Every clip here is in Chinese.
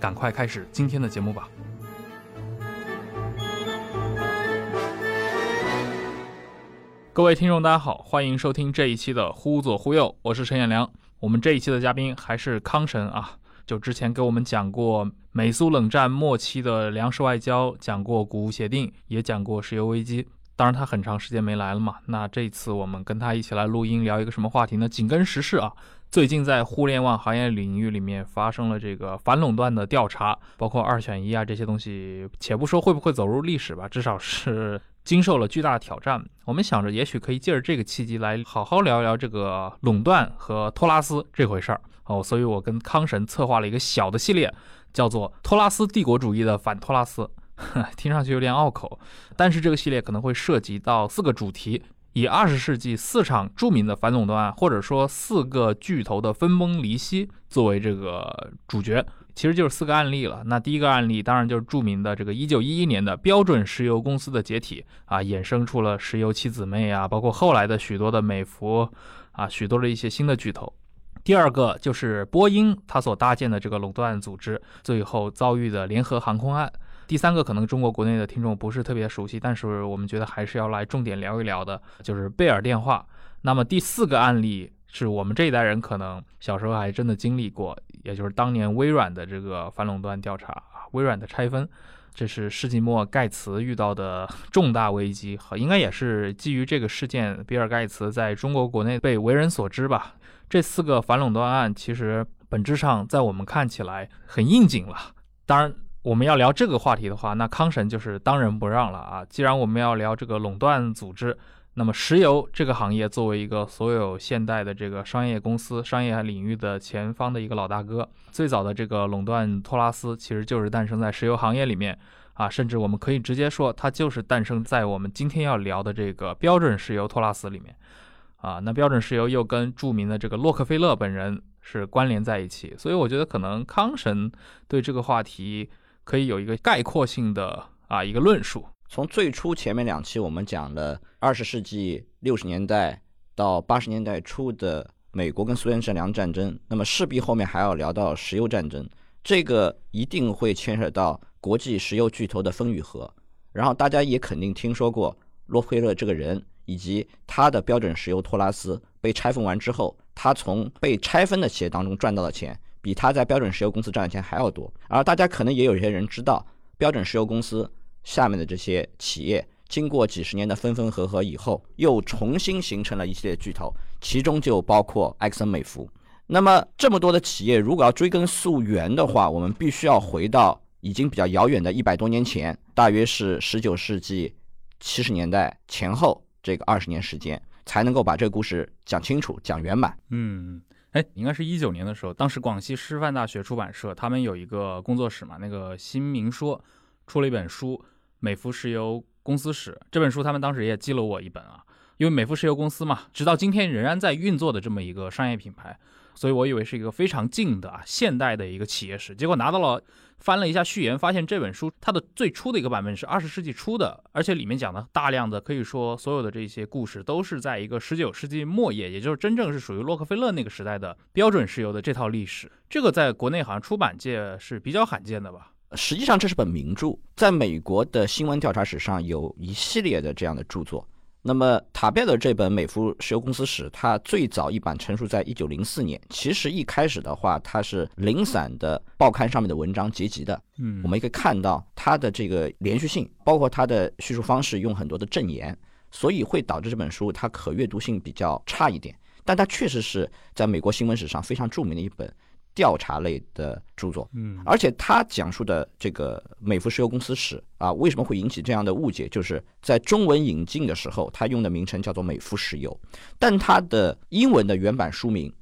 赶快开始今天的节目吧。各位听众，大家好，欢迎收听这一期的《忽左忽右》，我是陈彦良。我们这一期的嘉宾还是康神啊。就之前给我们讲过美苏冷战末期的粮食外交，讲过谷物协定，也讲过石油危机。当然他很长时间没来了嘛。那这次我们跟他一起来录音，聊一个什么话题呢？紧跟时事啊，最近在互联网行业领域里面发生了这个反垄断的调查，包括二选一啊这些东西，且不说会不会走入历史吧，至少是经受了巨大的挑战。我们想着也许可以借着这个契机来好好聊一聊这个垄断和托拉斯这回事儿。哦，所以我跟康神策划了一个小的系列，叫做“托拉斯帝国主义的反托拉斯”，听上去有点拗口，但是这个系列可能会涉及到四个主题，以二十世纪四场著名的反垄断案，或者说四个巨头的分崩离析作为这个主角，其实就是四个案例了。那第一个案例当然就是著名的这个一九一一年的标准石油公司的解体啊，衍生出了石油七姊妹啊，包括后来的许多的美孚啊，许多的一些新的巨头。第二个就是波音，它所搭建的这个垄断组织最后遭遇的联合航空案。第三个可能中国国内的听众不是特别熟悉，但是我们觉得还是要来重点聊一聊的，就是贝尔电话。那么第四个案例是我们这一代人可能小时候还真的经历过，也就是当年微软的这个反垄断调查，微软的拆分。这是世纪末盖茨遇到的 重大危机，应该也是基于这个事件，比尔盖茨在中国国内被为人所知吧。这四个反垄断案其实本质上在我们看起来很应景了。当然，我们要聊这个话题的话，那康神就是当仁不让了啊。既然我们要聊这个垄断组织，那么石油这个行业作为一个所有现代的这个商业公司、商业领域的前方的一个老大哥，最早的这个垄断托拉斯其实就是诞生在石油行业里面啊。甚至我们可以直接说，它就是诞生在我们今天要聊的这个标准石油托拉斯里面。啊，那标准石油又跟著名的这个洛克菲勒本人是关联在一起，所以我觉得可能康神对这个话题可以有一个概括性的啊一个论述。从最初前面两期我们讲了二十世纪六十年代到八十年代初的美国跟苏联这两战争，那么势必后面还要聊到石油战争，这个一定会牵涉到国际石油巨头的分与合，然后大家也肯定听说过洛克菲勒这个人。以及他的标准石油托拉斯被拆分完之后，他从被拆分的企业当中赚到的钱，比他在标准石油公司赚的钱还要多。而大家可能也有一些人知道，标准石油公司下面的这些企业，经过几十年的分分合合以后，又重新形成了一系列巨头，其中就包括埃克森美孚。那么这么多的企业，如果要追根溯源的话，我们必须要回到已经比较遥远的一百多年前，大约是十九世纪七十年代前后。这个二十年时间才能够把这个故事讲清楚、讲圆满。嗯，哎，应该是一九年的时候，当时广西师范大学出版社他们有一个工作室嘛，那个新明说出了一本书《美孚石油公司史》。这本书他们当时也寄了我一本啊，因为美孚石油公司嘛，直到今天仍然在运作的这么一个商业品牌。所以我以为是一个非常近的啊现代的一个企业史，结果拿到了翻了一下序言，发现这本书它的最初的一个版本是二十世纪初的，而且里面讲的大量的可以说所有的这些故事都是在一个十九世纪末叶，也就是真正是属于洛克菲勒那个时代的标准石油的这套历史。这个在国内好像出版界是比较罕见的吧？实际上这是本名著，在美国的新闻调查史上有一系列的这样的著作。那么塔贝尔的这本《美孚石油公司史》，它最早一版成书在一九零四年。其实一开始的话，它是零散的报刊上面的文章结集的。嗯，我们也可以看到，它的这个连续性，包括它的叙述方式用很多的证言，所以会导致这本书它可阅读性比较差一点。但它确实是在美国新闻史上非常著名的一本调查类的著作。嗯，而且他讲述的这个美孚石油公司史啊，为什么会引起这样的误解？就是在中文引进的时候，他用的名称叫做美孚石油，但它的英文的原版书名，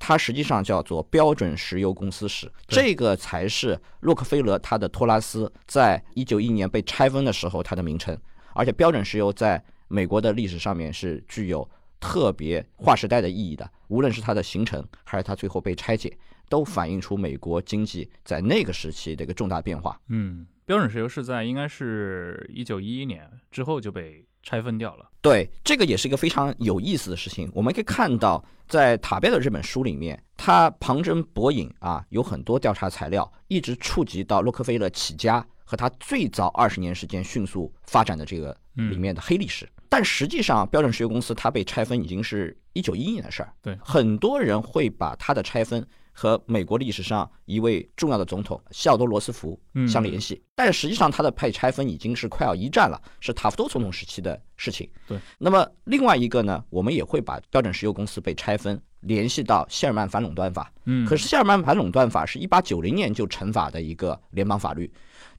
它实际上叫做标准石油公司史，这个才是洛克菲勒他的托拉斯在一九一年被拆分的时候它的名称。而且标准石油在美国的历史上面是具有特别划时代的意义的，无论是它的形成，还是它最后被拆解，都反映出美国经济在那个时期的一个重大变化。嗯，标准石油是在应该是一九一一年之后就被拆分掉了。对，这个也是一个非常有意思的事情。我们可以看到，在塔贝尔这本书里面，他旁征博引啊，有很多调查材料，一直触及到洛克菲勒起家和他最早二十年时间迅速发展的这个里面的黑历史。但实际上，标准石油公司它被拆分已经是一九一一年的事儿。对很多人会把它的拆分和美国历史上一位重要的总统西奥多·罗斯福嗯相联系，但实际上他的被拆分已经是快要一战了，是塔夫多总统时期的事情。对，那么另外一个呢，我们也会把标准石油公司被拆分联系到谢尔曼反垄断法。嗯，可是谢尔曼反垄断法是一八九零年就成法的一个联邦法律，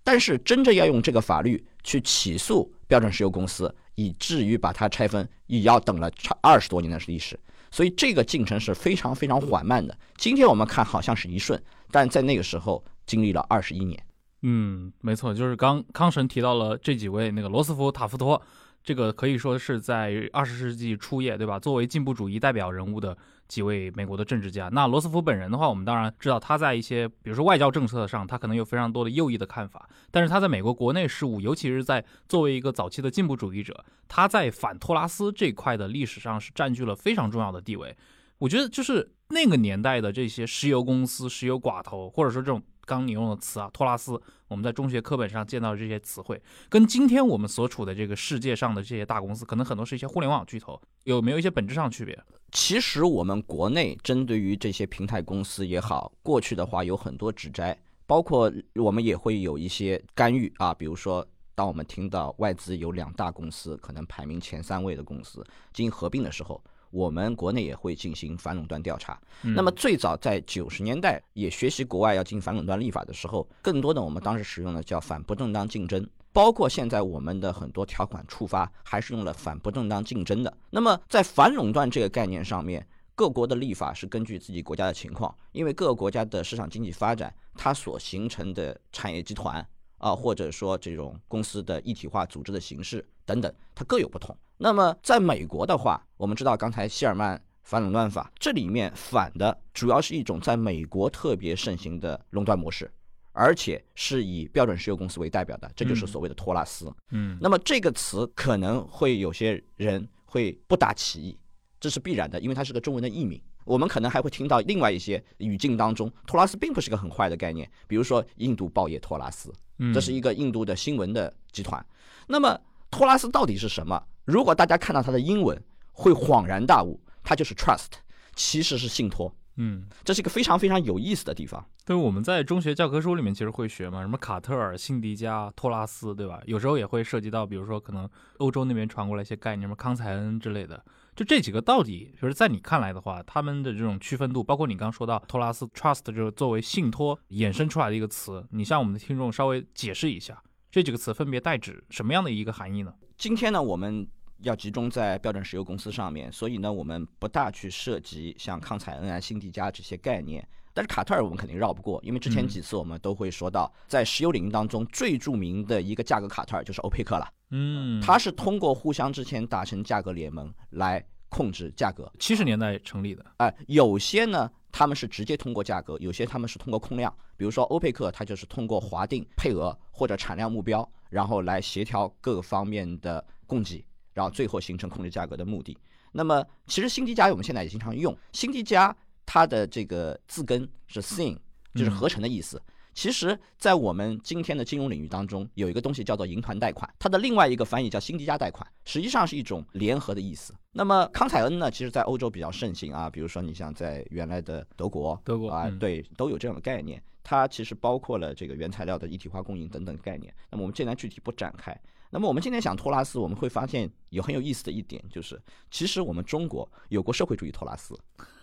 但是真正要用这个法律去起诉标准石油公司，以至于把它拆分，也要等了差二十多年的历史。所以这个进程是非常非常缓慢的。今天我们看好像是一瞬，但在那个时候经历了二十一年。嗯，没错，就是刚康神提到了这几位那个罗斯福、塔夫托，这个可以说是在二十世纪初叶，对吧？作为进步主义代表人物的几位美国的政治家。那罗斯福本人的话，我们当然知道他在一些比如说外交政策上，他可能有非常多的右翼的看法，但是他在美国国内事务，尤其是在作为一个早期的进步主义者，他在反托拉斯这块的历史上是占据了非常重要的地位。我觉得就是那个年代的这些石油公司、石油寡头，或者说这种刚你用的词啊，托拉斯，我们在中学课本上见到的这些词汇，跟今天我们所处的这个世界上的这些大公司，可能很多是一些互联网巨头，有没有一些本质上的区别？其实我们国内针对于这些平台公司也好，过去的话有很多指摘，包括我们也会有一些干预啊，比如说。当我们听到外资有两大公司可能排名前三位的公司进行合并的时候，我们国内也会进行反垄断调查。那么最早在九十年代也学习国外要进行反垄断立法的时候，更多的我们当时使用的叫反不正当竞争，包括现在我们的很多条款触发还是用了反不正当竞争的。那么在反垄断这个概念上面，各国的立法是根据自己国家的情况，因为各个国家的市场经济发展，它所形成的产业集团。啊，或者说这种公司的一体化组织的形式等等，它各有不同。那么在美国的话，我们知道刚才希尔曼反垄断法，这里面反的主要是一种在美国特别盛行的垄断模式，而且是以标准石油公司为代表的，这就是所谓的托拉斯。嗯，那么这个词可能会有些人会不达其意，这是必然的，因为它是个中文的译名。我们可能还会听到另外一些语境当中，托拉斯并不是个很坏的概念，比如说印度报业托拉斯。这是一个印度的新闻的集团。那么托拉斯到底是什么？如果大家看到它的英文，会恍然大悟，它就是 trust，其实是信托。嗯，这是一个非常非常有意思的地方。对，我们在中学教科书里面其实会学嘛，什么卡特尔、辛迪加、托拉斯，对吧？有时候也会涉及到，比如说可能欧洲那边传过来一些概念，什么康采恩之类的。就这几个到底，就是在你看来的话，他们的这种区分度，包括你刚说到托拉斯 trust 就是作为信托衍生出来的一个词，你向我们的听众稍微解释一下，这几个词分别代指什么样的一个含义呢？今天呢，我们要集中在标准石油公司上面，所以呢，我们不大去涉及像康采恩啊、新迪加这些概念。但是卡特尔我们肯定绕不过，因为之前几次我们都会说到，在石油领域当中最著名的一个价格卡特尔就是欧佩克了。嗯，它是通过互相之前达成价格联盟来控制价格。七十年代成立的，哎、有些呢他们是直接通过价格，有些他们是通过控量。比如说欧佩克，它就是通过划定配额或者产量目标，然后来协调各个方面的供给，然后最后形成控制价格的目的。那么其实辛迪加我们现在也经常用，辛迪加它的这个字根是 sin，就是合成的意思。其实，在我们今天的金融领域当中，有一个东西叫做银团贷款，它的另外一个翻译叫新迪加贷款，实际上是一种联合的意思。那么康采恩呢，其实在欧洲比较盛行啊，比如说你像在原来的德国，德国啊，对，都有这样的概念。它其实包括了这个原材料的一体化供应等等概念。那么我们现在具体不展开。那么我们今天讲托拉斯，我们会发现有很有意思的一点，就是其实我们中国有过社会主义托拉斯。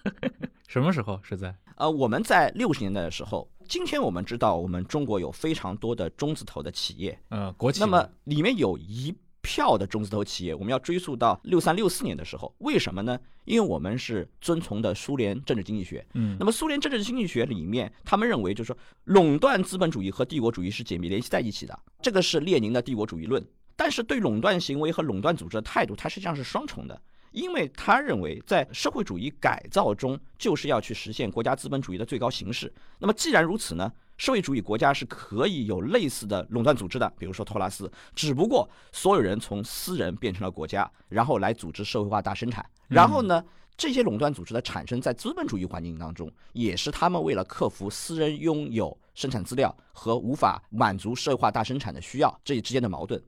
什么时候是在？呃，我们在六十年代的时候，今天我们知道我们中国有非常多的中字头的企业，呃，国企。那么里面有一。票的中字头企业，我们要追溯到六三六四年的时候，为什么呢？因为我们是遵从的苏联政治经济学。嗯，那么苏联政治经济学里面，他们认为就是说，垄断资本主义和帝国主义是紧密联系在一起的，这个是列宁的帝国主义论。但是对垄断行为和垄断组织的态度，它实际上是双重的，因为他认为在社会主义改造中，就是要去实现国家资本主义的最高形式。那么既然如此呢？社会主义国家是可以有类似的垄断组织的，比如说托拉斯，只不过所有人从私人变成了国家，然后来组织社会化大生产。然后呢，这些垄断组织的产生在资本主义环境当中，也是他们为了克服私人拥有生产资料和无法满足社会化大生产的需要这之间的矛盾。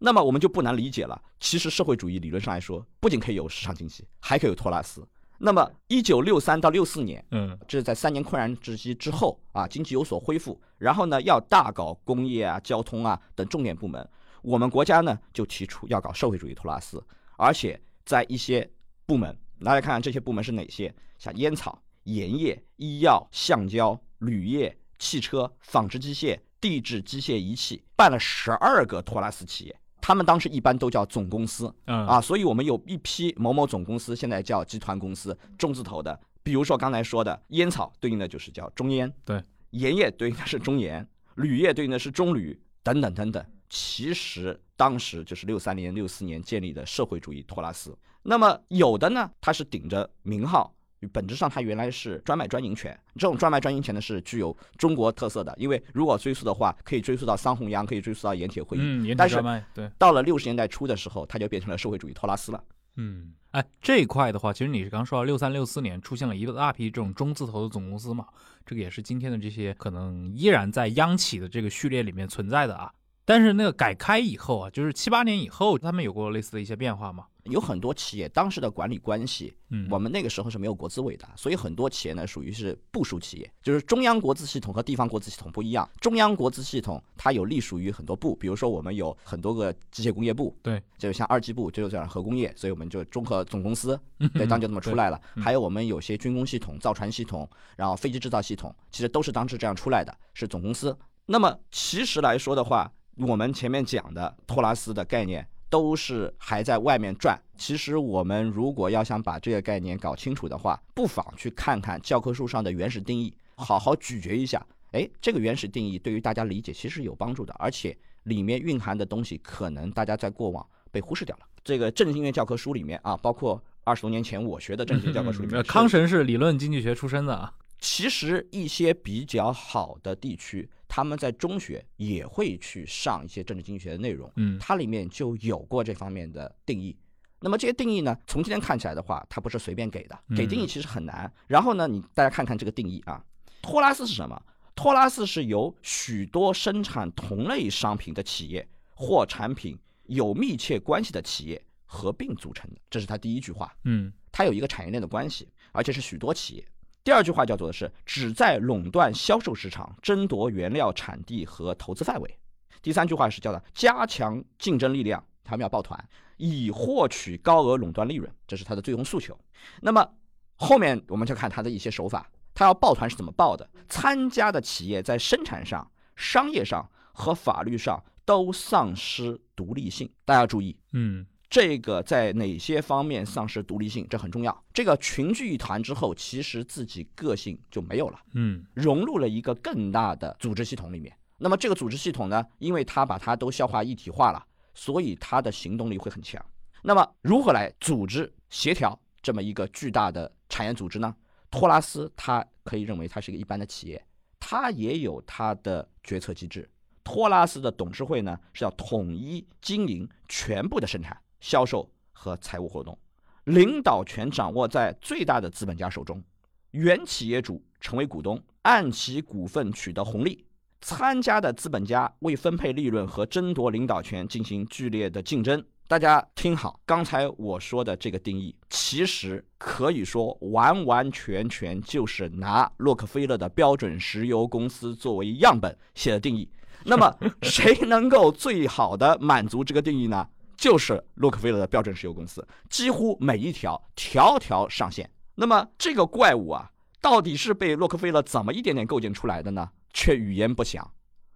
那么我们就不难理解了，其实社会主义理论上来说，不仅可以有市场经济，还可以有托拉斯。那么，一九六三到六四年，嗯，这是在三年困难之期之后啊，经济有所恢复，然后呢，要大搞工业啊、交通啊等重点部门。我们国家呢，就提出要搞社会主义托拉斯，而且在一些部门，大家看看这些部门是哪些，像烟草、盐业、医药、橡胶、铝业、汽车、纺织机械、地质机械仪器，办了十二个托拉斯企业。他们当时一般都叫总公司，啊，所以我们有一批某某总公司，现在叫集团公司，中字头的。比如说刚才说的烟草，对应的就是叫中烟；对，盐业对应的是中盐，铝业对应的是中铝，等等等等。其实当时就是六三年、六四年建立的社会主义托拉斯。那么有的呢，它是顶着名号。本质上，它原来是专卖专营权。这种专卖专营权呢，是具有中国特色的。因为如果追溯的话，可以追溯到桑弘羊，可以追溯到盐铁会议。嗯，但是对，到了六十年代初的时候，它就变成了社会主义托拉斯了。嗯，哎，这一块的话，其实你是刚说到六三六四年出现了一大批这种中字头的总公司嘛，这个也是今天的这些可能依然在央企的这个序列里面存在的啊。但是那个改开以后啊，就是七八年以后，他们有过类似的一些变化吗？有很多企业当时的管理关系，嗯，我们那个时候是没有国资委的，所以很多企业呢属于是部属企业，就是中央国资系统和地方国资系统不一样。中央国资系统它有隶属于很多部，比如说我们有很多个机械工业部，对，就像二机部就像核工业，所以我们就综合总公司，对，当就这么出来了。还有我们有些军工系统、造船系统，然后飞机制造系统，其实都是当时这样出来的，是总公司。那么其实来说的话，我们前面讲的托拉斯的概念。都是还在外面转。其实我们如果要想把这个概念搞清楚的话，不妨去看看教科书上的原始定义，好好咀嚼一下。哎，这个原始定义对于大家理解其实有帮助的，而且里面蕴含的东西可能大家在过往被忽视掉了。这个政治经济教科书里面啊，包括二十多年前我学的政治教科书里面，康神是理论经济学出身的啊。其实一些比较好的地区，他们在中学也会去上一些政治经济学的内容，嗯，它里面就有过这方面的定义。那么这些定义呢，从今天看起来的话，它不是随便给的，给定义其实很难。然后呢，你大家看看这个定义啊，托拉斯是什么？托拉斯是由许多生产同类商品的企业或产品有密切关系的企业合并组成的，这是它第一句话。嗯，它有一个产业链的关系，而且是许多企业。第二句话叫做的是只在垄断销售市场，争夺原料产地和投资范围。第三句话是叫做加强竞争力量，他们要抱团，以获取高额垄断利润，这是他的最终诉求。那么后面我们就看他的一些手法，他要抱团是怎么抱的？参加的企业在生产上、商业上和法律上都丧失独立性，大家要注意，嗯。这个在哪些方面丧失独立性？这很重要。这个群聚一团之后，其实自己个性就没有了，嗯，融入了一个更大的组织系统里面。那么这个组织系统呢，因为它把它都消化一体化了，所以它的行动力会很强。那么如何来组织协调这么一个巨大的产业组织呢？托拉斯他可以认为它是一个一般的企业，它也有它的决策机制。托拉斯的董事会呢是要统一经营全部的生产。销售和财务活动，领导权掌握在最大的资本家手中，原企业主成为股东，按其股份取得红利，参加的资本家为分配利润和争夺领导权进行剧烈的竞争。大家听好，刚才我说的这个定义，其实可以说完完全全就是拿洛克菲勒的标准石油公司作为样本写的定义。那么，谁能够最好的满足这个定义呢？就是洛克菲勒的标准石油公司，几乎每一条条条上线。那么，这个怪物啊，到底是被洛克菲勒怎么一点点构建出来的呢？却语言不详。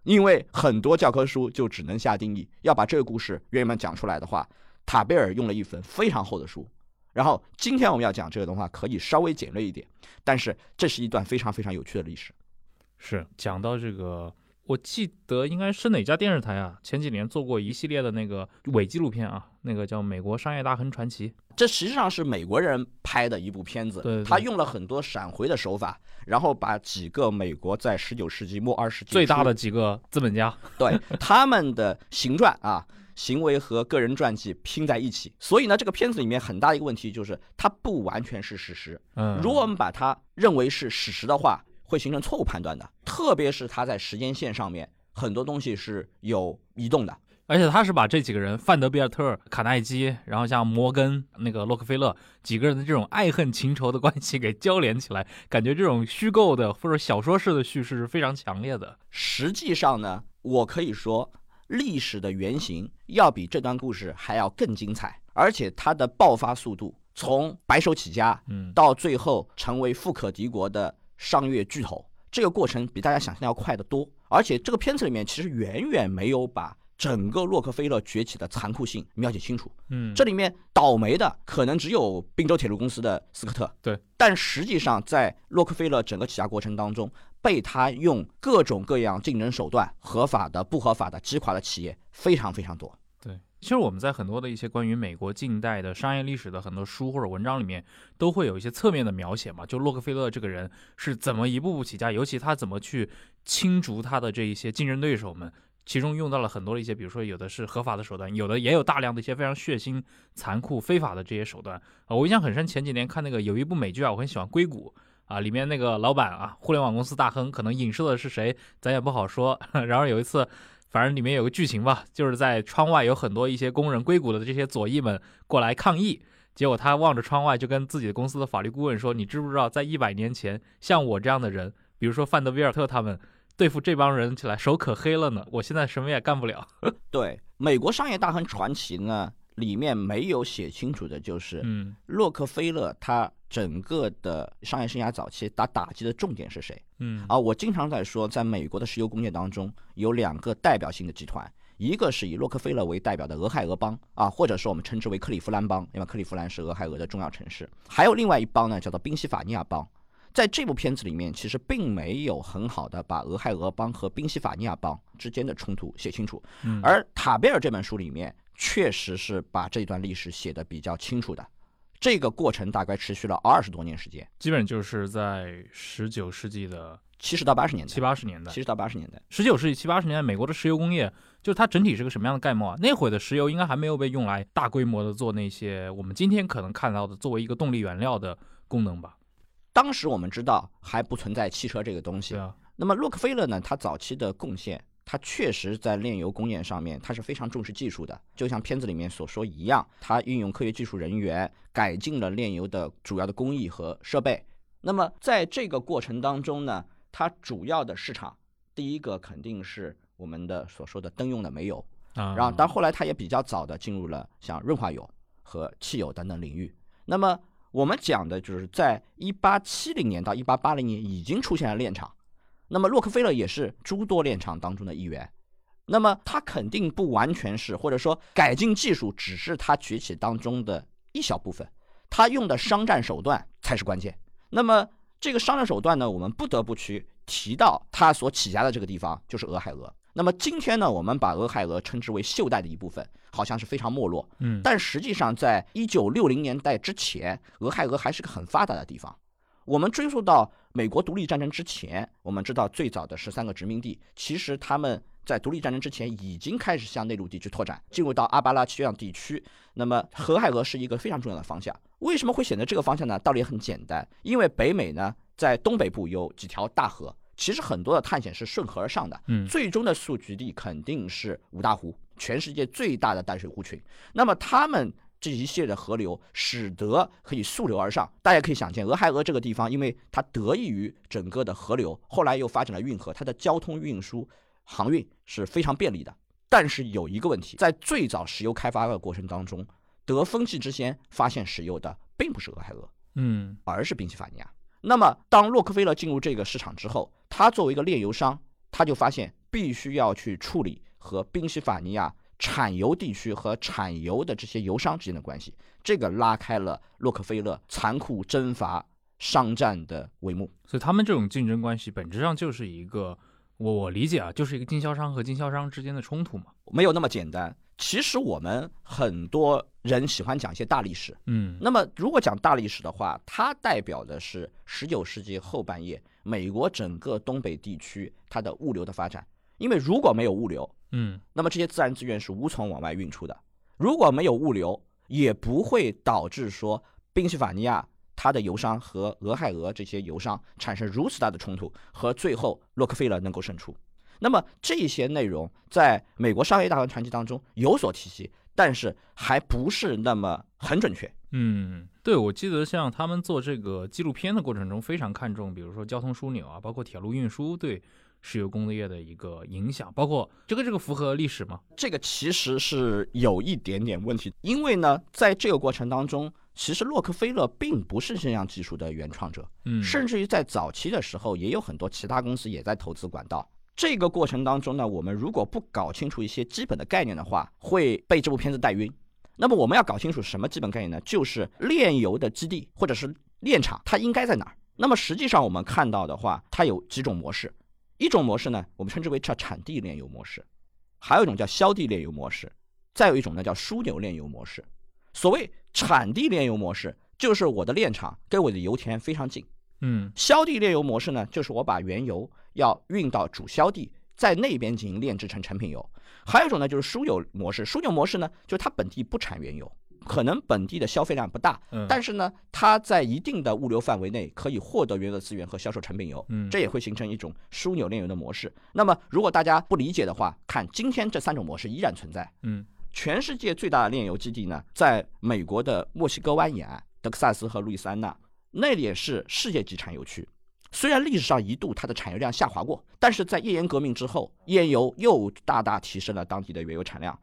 因为很多教科书就只能下定义，要把这个故事原原本讲出来的话，塔贝尔用了一本非常厚的书。然后今天我们要讲这个的话，可以稍微简略一点，但是这是一段非常非常有趣的历史。是讲到这个。我记得应该是哪家电视台啊？前几年做过一系列的那个伪纪录片啊，那个叫《美国商业大亨传奇》。这实际上是美国人拍的一部片子，对，他用了很多闪回的手法，然后把几个美国在十九世纪末二十世纪最大的几个资本家，对他们的行传啊、行为和个人传记拼在一起。所以呢，这个片子里面很大一个问题就是它不完全是史实。嗯，如果我们把它认为是史实的话。会形成错误判断的，特别是他在时间线上面很多东西是有移动的，而且他是把这几个人范德比尔特、卡耐基，然后像摩根、那个洛克菲勒几个人的这种爱恨情仇的关系给交连起来，感觉这种虚构的或者小说式的叙事是非常强烈的。实际上呢，我可以说历史的原型要比这段故事还要更精彩，而且它的爆发速度，从白手起家，嗯，到最后成为富可敌国的。商业巨头，这个过程比大家想象的要快得多，而且这个片子里面其实远远没有把整个洛克菲勒崛起的残酷性描写清楚。嗯，这里面倒霉的可能只有宾州铁路公司的斯科特。对，但实际上在洛克菲勒整个起家过程当中，被他用各种各样竞争手段，合法的、不合法的击垮的企业非常非常多。其实我们在很多的一些关于美国近代的商业历史的很多书或者文章里面，都会有一些侧面的描写嘛。就洛克菲勒这个人是怎么一步步起家，尤其他怎么去清除他的这一些竞争对手们，其中用到了很多的一些，比如说有的是合法的手段，有的也有大量的一些非常血腥、残酷、非法的这些手段啊。我印象很深，前几年看那个有一部美剧啊，我很喜欢《硅谷》啊，里面那个老板啊，互联网公司大亨，可能影射的是谁，咱也不好说。然后有一次。反正里面有个剧情吧，就是在窗外有很多一些工人硅谷的这些左翼们过来抗议，结果他望着窗外就跟自己的公司的法律顾问说：“你知不知道，在一百年前，像我这样的人，比如说范德威尔特他们，对付这帮人起来手可黑了呢。我现在什么也干不了。”对，美国商业大亨传奇呢，里面没有写清楚的就是，嗯，洛克菲勒他。整个的商业生涯早期打打击的重点是谁？嗯，啊，我经常在说，在美国的石油工业当中，有两个代表性的集团，一个是以洛克菲勒为代表的俄亥俄邦啊，或者说我们称之为克利夫兰邦，因为克利夫兰是俄亥俄的重要城市。还有另外一帮呢，叫做宾夕法尼亚邦。在这部片子里面，其实并没有很好的把俄亥俄邦和宾夕法尼亚邦之间的冲突写清楚。嗯，而塔贝尔这本书里面，确实是把这段历史写的比较清楚的。这个过程大概持续了二十多年时间，基本就是在十九世纪的七十到八十年代，七八十年代，七十到八十年代，十九世纪七八十年代，美国的石油工业，就是它整体是个什么样的概貌啊？那会的石油应该还没有被用来大规模的做那些我们今天可能看到的作为一个动力原料的功能吧？当时我们知道还不存在汽车这个东西。对啊。那么洛克菲勒呢？他早期的贡献。它确实在炼油工业上面，它是非常重视技术的，就像片子里面所说一样，它运用科学技术人员改进了炼油的主要的工艺和设备。那么在这个过程当中呢，它主要的市场，第一个肯定是我们的所说的灯用的煤油啊，然后但后来它也比较早的进入了像润滑油和汽油等等领域。那么我们讲的就是在一八七零年到一八八零年已经出现了炼厂。那么洛克菲勒也是诸多炼厂当中的一员，那么他肯定不完全是，或者说改进技术只是他崛起当中的一小部分，他用的商战手段才是关键。那么这个商战手段呢，我们不得不去提到他所起家的这个地方就是俄亥俄。那么今天呢，我们把俄亥俄称之为袖带的一部分，好像是非常没落，嗯，但实际上在一九六零年代之前，俄亥俄还是个很发达的地方。我们追溯到美国独立战争之前，我们知道最早的十三个殖民地，其实他们在独立战争之前已经开始向内陆地区拓展，进入到阿巴拉契亚地区。那么，俄亥俄是一个非常重要的方向。为什么会选择这个方向呢？道理很简单，因为北美呢，在东北部有几条大河，其实很多的探险是顺河而上的，嗯最终的宿局地肯定是五大湖，全世界最大的淡水湖群。那么他们这一系列的河流，使得可以溯流而上。大家可以想见，俄亥俄这个地方，因为它得益于整个的河流，后来又发展了运河，它的交通运输航运是非常便利的。但是有一个问题，在最早石油开发的过程当中，得风气之先发现石油的并不是俄亥俄，嗯而是宾夕法尼亚。那么，当洛克菲勒进入这个市场之后，他作为一个炼油商，他就发现必须要去处理和宾夕法尼亚产油地区和产油的这些油商之间的关系，这个拉开了洛克菲勒残酷征伐商战的帷幕。所以他们这种竞争关系本质上就是一个，我我理解啊，就是一个经销商和经销商之间的冲突嘛。没有那么简单。其实我们很多人喜欢讲一些大历史，嗯那么，如果讲大历史的话，它代表的是十九世纪后半叶美国整个东北地区它的物流的发展。因为如果没有物流，嗯那么这些自然资源是无从往外运出的。如果没有物流，也不会导致说宾夕法尼亚它的油商和俄亥俄这些油商产生如此大的冲突，和最后洛克菲勒能够胜出。那么这些内容在美国商业大传传记当中有所提及，但是还不是那么很准确。嗯，对，我记得像他们做这个纪录片的过程中，非常看重，比如说交通枢纽啊，包括铁路运输对石油工业的一个影响，包括这个这个符合历史吗？这个其实是有一点点问题，因为呢，在这个过程当中，其实洛克菲勒并不是这项技术的原创者，嗯，甚至于在早期的时候，也有很多其他公司也在投资管道。这个过程当中呢，我们如果不搞清楚一些基本的概念的话，会被这部片子带晕。那么我们要搞清楚什么基本概念呢？就是炼油的基地或者是炼厂，它应该在哪儿？那么实际上我们看到的话，它有几种模式。一种模式呢，我们称之为叫产地炼油模式，还有一种叫销地炼油模式，再有一种呢叫枢纽炼油模式。所谓产地炼油模式，就是我的炼厂跟我的油田非常近。嗯销地炼油模式呢，就是我把原油要运到主销地，在那边进行炼制成成品油。还有一种呢，就是枢纽模式。枢纽模式呢，就是它本地不产原油，可能本地的消费量不大，嗯，但是呢，它在一定的物流范围内可以获得原油资源和销售成品油，嗯这也会形成一种枢纽炼油的模式。那么，如果大家不理解的话，看今天这三种模式依然存在。嗯全世界最大的炼油基地呢，在美国的墨西哥湾沿岸，德克萨斯和路易斯安那，那里也是世界级产油区。虽然历史上一度它的产油量下滑过，但是在页岩革命之后，页岩油又大大提升了当地的原油产量。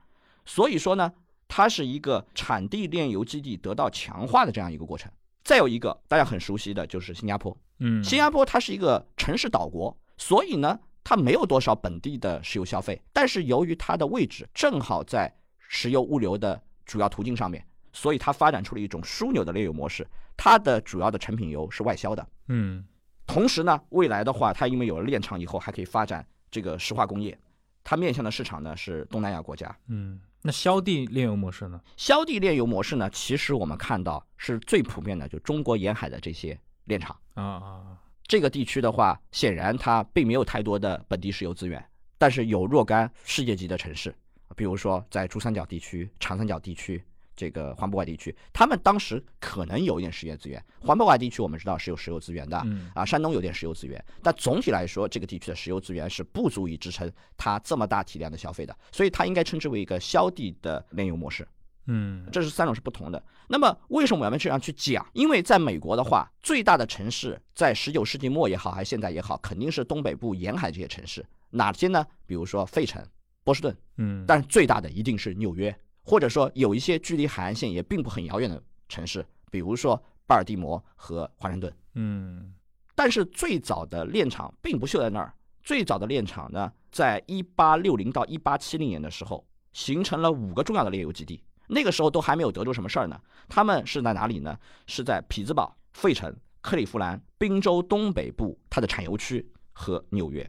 所以说呢，它是一个产地炼油基地得到强化的这样一个过程。再有一个大家很熟悉的就是新加坡，嗯，新加坡它是一个城市岛国，所以呢，它没有多少本地的石油消费。但是由于它的位置正好在石油物流的主要途径上面，所以它发展出了一种枢纽的炼油模式。它的主要的成品油是外销的，嗯同时呢，未来的话，它因为有了炼厂以后，还可以发展这个石化工业。它面向的市场呢是东南亚国家。嗯，那销地炼油模式呢？销地炼油模式呢，其实我们看到是最普遍的，就中国沿海的这些炼厂。啊啊，这个地区的话，显然它并没有太多的本地石油资源，但是有若干世界级的城市，比如说在珠三角地区、长三角地区、这个环渤海地区，他们当时可能有一点石油资源。环渤海地区我们知道是有石油资源的，嗯啊，山东有点石油资源，但总体来说，这个地区的石油资源是不足以支撑它这么大体量的消费的，所以它应该称之为一个消地的炼油模式。嗯这是三种是不同的。那么为什么我们这样去讲？因为在美国的话，最大的城市在十九世纪末也好，还是现在也好，肯定是东北部沿海这些城市。哪些呢？比如说费城、波士顿，嗯，但是最大的一定是纽约，或者说有一些距离海岸线也并不很遥远的城市，比如说巴尔的摩和华盛顿。嗯但是最早的炼厂并不就在那儿，最早的炼厂呢，在一八六零到一八七零年的时候，形成了五个重要的炼油基地。那个时候都还没有得出什么事儿呢。他们是在哪里呢？是在匹兹堡、费城、克利夫兰、宾州东北部它的产油区和纽约。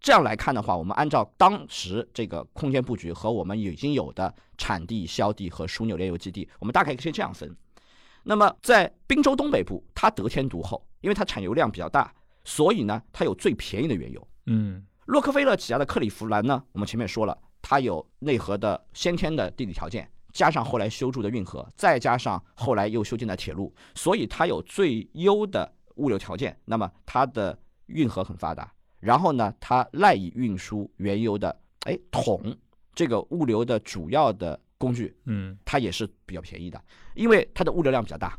这样来看的话，我们按照当时这个空间布局和我们已经有的产地、销地和枢纽炼油基地，我们大概可以这样分。那么在滨州东北部，它得天独厚，因为它产油量比较大，所以呢，它有最便宜的原油。嗯洛克菲勒起家的克利夫兰呢，我们前面说了，它有内河的先天的地理条件，加上后来修筑的运河，再加上后来又修建的铁路，所以它有最优的物流条件。那么它的运河很发达，然后呢，它赖以运输原油的，哎，桶这个物流的主要的工具，嗯它也是比较便宜的，因为它的物流量比较大。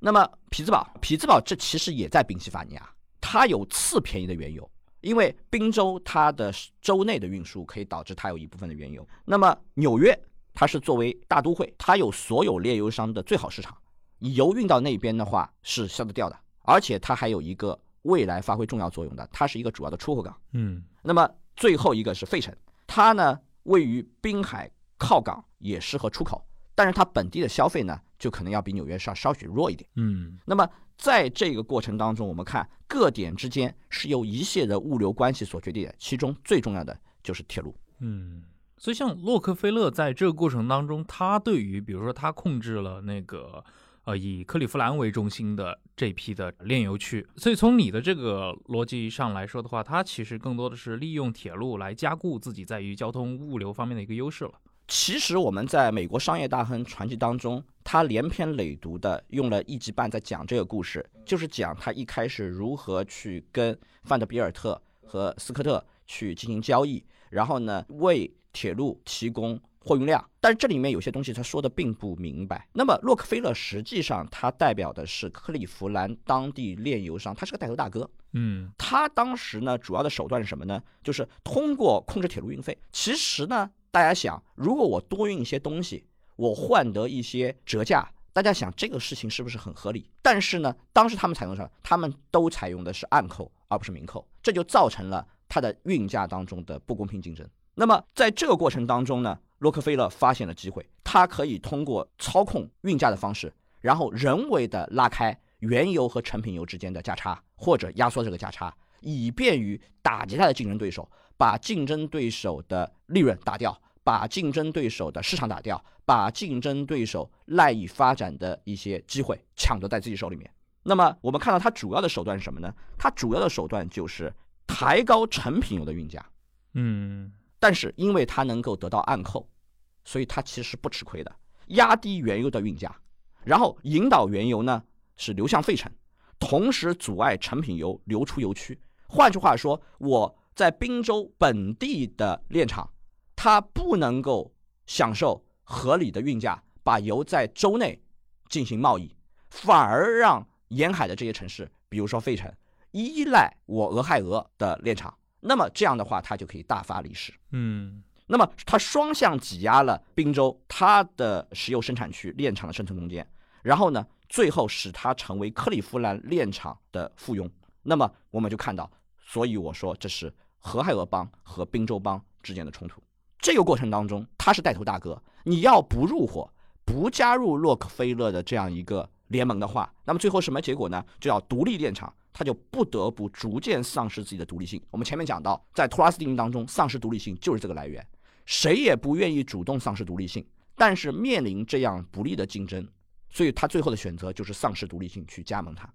那么匹兹堡，匹兹堡这其实也在宾夕法尼亚，它有次便宜的原油，因为宾州它的州内的运输可以导致它有一部分的原油。那么纽约，它是作为大都会，它有所有炼油商的最好市场，油运到那边的话是消得掉的，而且它还有一个未来发挥重要作用的，它是一个主要的出口港。嗯那么最后一个是费城，它呢位于滨海靠港，也适合出口，但是它本地的消费呢，就可能要比纽约稍稍许弱一点。嗯那么在这个过程当中，我们看各点之间是由一系列的物流关系所决定的，其中最重要的就是铁路。嗯。所以，像洛克菲勒在这个过程当中，他对于比如说他控制了那个呃以克利夫兰为中心的这批的炼油区，所以从你的这个逻辑上来说的话，它其实更多的是利用铁路来加固自己在于交通物流方面的一个优势了。其实我们在美国商业大亨传记当中，他连篇累牍的用了一集半在讲这个故事，就是讲他一开始如何去跟范德比尔特和斯科特去进行交易，然后呢为铁路提供货运量。但是这里面有些东西他说的并不明白。那么洛克菲勒实际上他代表的是克利夫兰当地炼油商，他是个带头大哥。嗯他当时呢，主要的手段是什么呢？就是通过控制铁路运费。其实呢，大家想，如果我多运一些东西，我换得一些折价，大家想这个事情是不是很合理？但是呢，当时他们采用什么？他们都采用的是暗扣，而不是明扣，这就造成了它的运价当中的不公平竞争。那么在这个过程当中呢，洛克菲勒发现了机会，他可以通过操控运价的方式，然后人为的拉开原油和成品油之间的价差，或者压缩这个价差，以便于打击他的竞争对手，把竞争对手的利润打掉，把竞争对手的市场打掉，把竞争对手赖以发展的一些机会抢夺在自己手里面。那么我们看到它主要的手段是什么呢？它主要的手段就是抬高成品油的运价。嗯但是因为它能够得到暗扣，所以它其实不吃亏的，压低原油的运价，然后引导原油呢是流向费城，同时阻碍成品油流出油区。换句话说，我在宾州本地的炼厂，它不能够享受合理的运价，把油在州内进行贸易，反而让沿海的这些城市，比如说费城，依赖我俄亥俄的炼厂。那么这样的话，他就可以大发利市。嗯那么他双向挤压了滨州它的石油生产区炼厂的生存空间，然后呢，最后使它成为克利夫兰炼厂的附庸。那么我们就看到，所以我说这是俄亥俄邦和宾州邦之间的冲突。这个过程当中，他是带头大哥，你要不入伙，不加入洛克菲勒的这样一个联盟的话，那么最后什么结果呢？就要独立炼厂，他就不得不逐渐丧失自己的独立性。我们前面讲到，在托拉斯定律当中，丧失独立性就是这个来源。谁也不愿意主动丧失独立性，但是面临这样不利的竞争，所以他最后的选择就是丧失独立性去加盟它。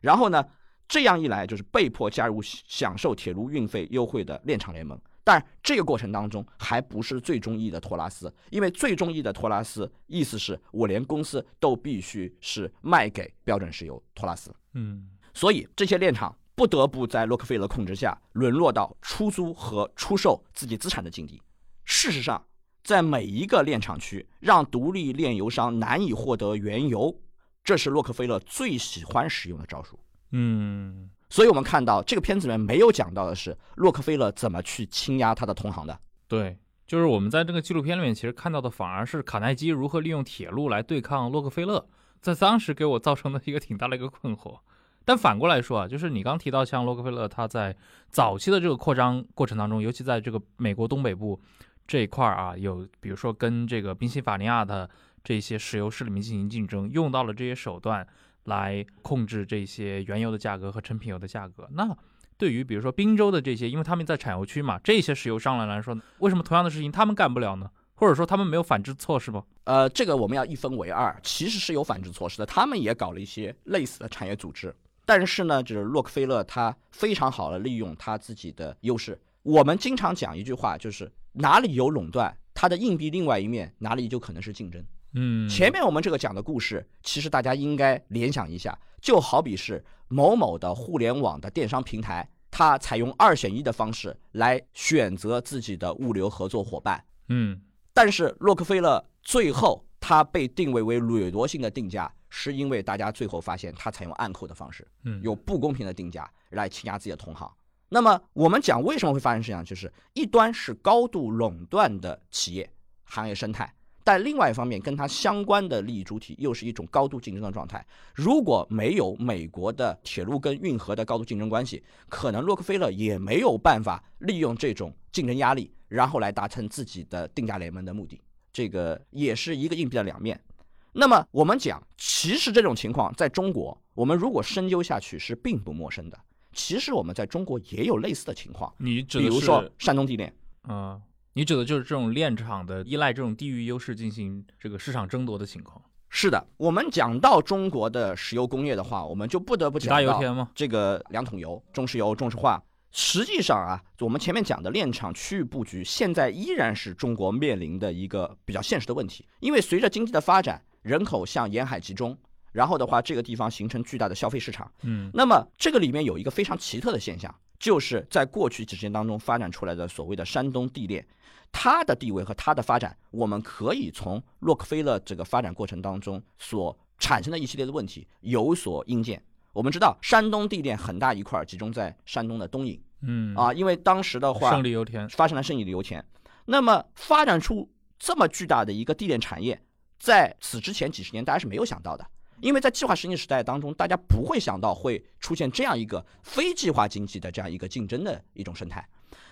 然后呢，这样一来就是被迫加入享受铁路运费优惠的炼厂联盟。但这个过程当中还不是最中意的托拉斯，因为最中意的托拉斯意思是我连公司都必须是卖给标准石油托拉斯。嗯所以这些炼厂不得不在洛克菲勒控制下沦落到出租和出售自己资产的境地。事实上，在每一个炼厂区，让独立炼油商难以获得原油，这是洛克菲勒最喜欢使用的招数。嗯所以我们看到这个片子里面没有讲到的是洛克菲勒怎么去倾压他的同行的。对，就是我们在这个纪录片里面其实看到的反而是卡耐基如何利用铁路来对抗洛克菲勒，在当时给我造成的一个挺大的一个困惑。但反过来说啊，就是你刚提到像洛克菲勒他在早期的这个扩张过程当中，尤其在这个美国东北部这一块儿啊，有比如说跟这个宾夕法尼亚的这些石油市里面进行竞争，用到了这些手段来控制这些原油的价格和成品油的价格。那对于比如说宾州的这些，因为他们在产油区嘛，这些石油商人来说，为什么同样的事情他们干不了呢？或者说他们没有反制措施吗？呃，这个我们要一分为二，其实是有反制措施的，他们也搞了一些类似的产业组织。但是呢，就是洛克菲勒他非常好的利用他自己的优势。我们经常讲一句话，就是哪里有垄断，它的硬币另外一面哪里就可能是竞争。嗯，前面我们这个讲的故事，其实大家应该联想一下，就好比是某某的互联网的电商平台，它采用二选一的方式来选择自己的物流合作伙伴。嗯但是洛克菲勒最后他被定位为掠夺性的定价，是因为大家最后发现他采用暗扣的方式，嗯，有不公平的定价来欺压自己的同行。那么我们讲为什么会发生这样，就是一端是高度垄断的企业行业生态，但另外一方面跟它相关的利益主体又是一种高度竞争的状态。如果没有美国的铁路跟运河的高度竞争关系，可能洛克菲勒也没有办法利用这种竞争压力，然后来达成自己的定价联盟的目的。这个也是一个硬币的两面。那么我们讲，其实这种情况在中国，我们如果深究下去是并不陌生的。其实我们在中国也有类似的情况，你指的是比如说山东地炼，嗯，你指的就是这种炼厂的依赖这种地域优势进行这个市场争夺的情况。是的，我们讲到中国的石油工业的话，我们就不得不讲到油田吗？这个两桶油、中石油、中石化。实际上啊，我们前面讲的炼厂区域布局，现在依然是中国面临的一个比较现实的问题。因为随着经济的发展，人口向沿海集中，然后的话，这个地方形成巨大的消费市场。嗯那么这个里面有一个非常奇特的现象，就是在过去几十年当中发展出来的所谓的山东地链，它的地位和它的发展，我们可以从洛克菲勒这个发展过程当中所产生的一系列的问题有所应见。我们知道，山东地链很大一块儿集中在山东的东引嗯，啊，因为当时的话胜利油田。发生了胜利的油田，那么发展出这么巨大的一个地链产业，在此之前几十年大家是没有想到的，因为在计划经济时代当中，大家不会想到会出现这样一个非计划经济的这样一个竞争的一种生态。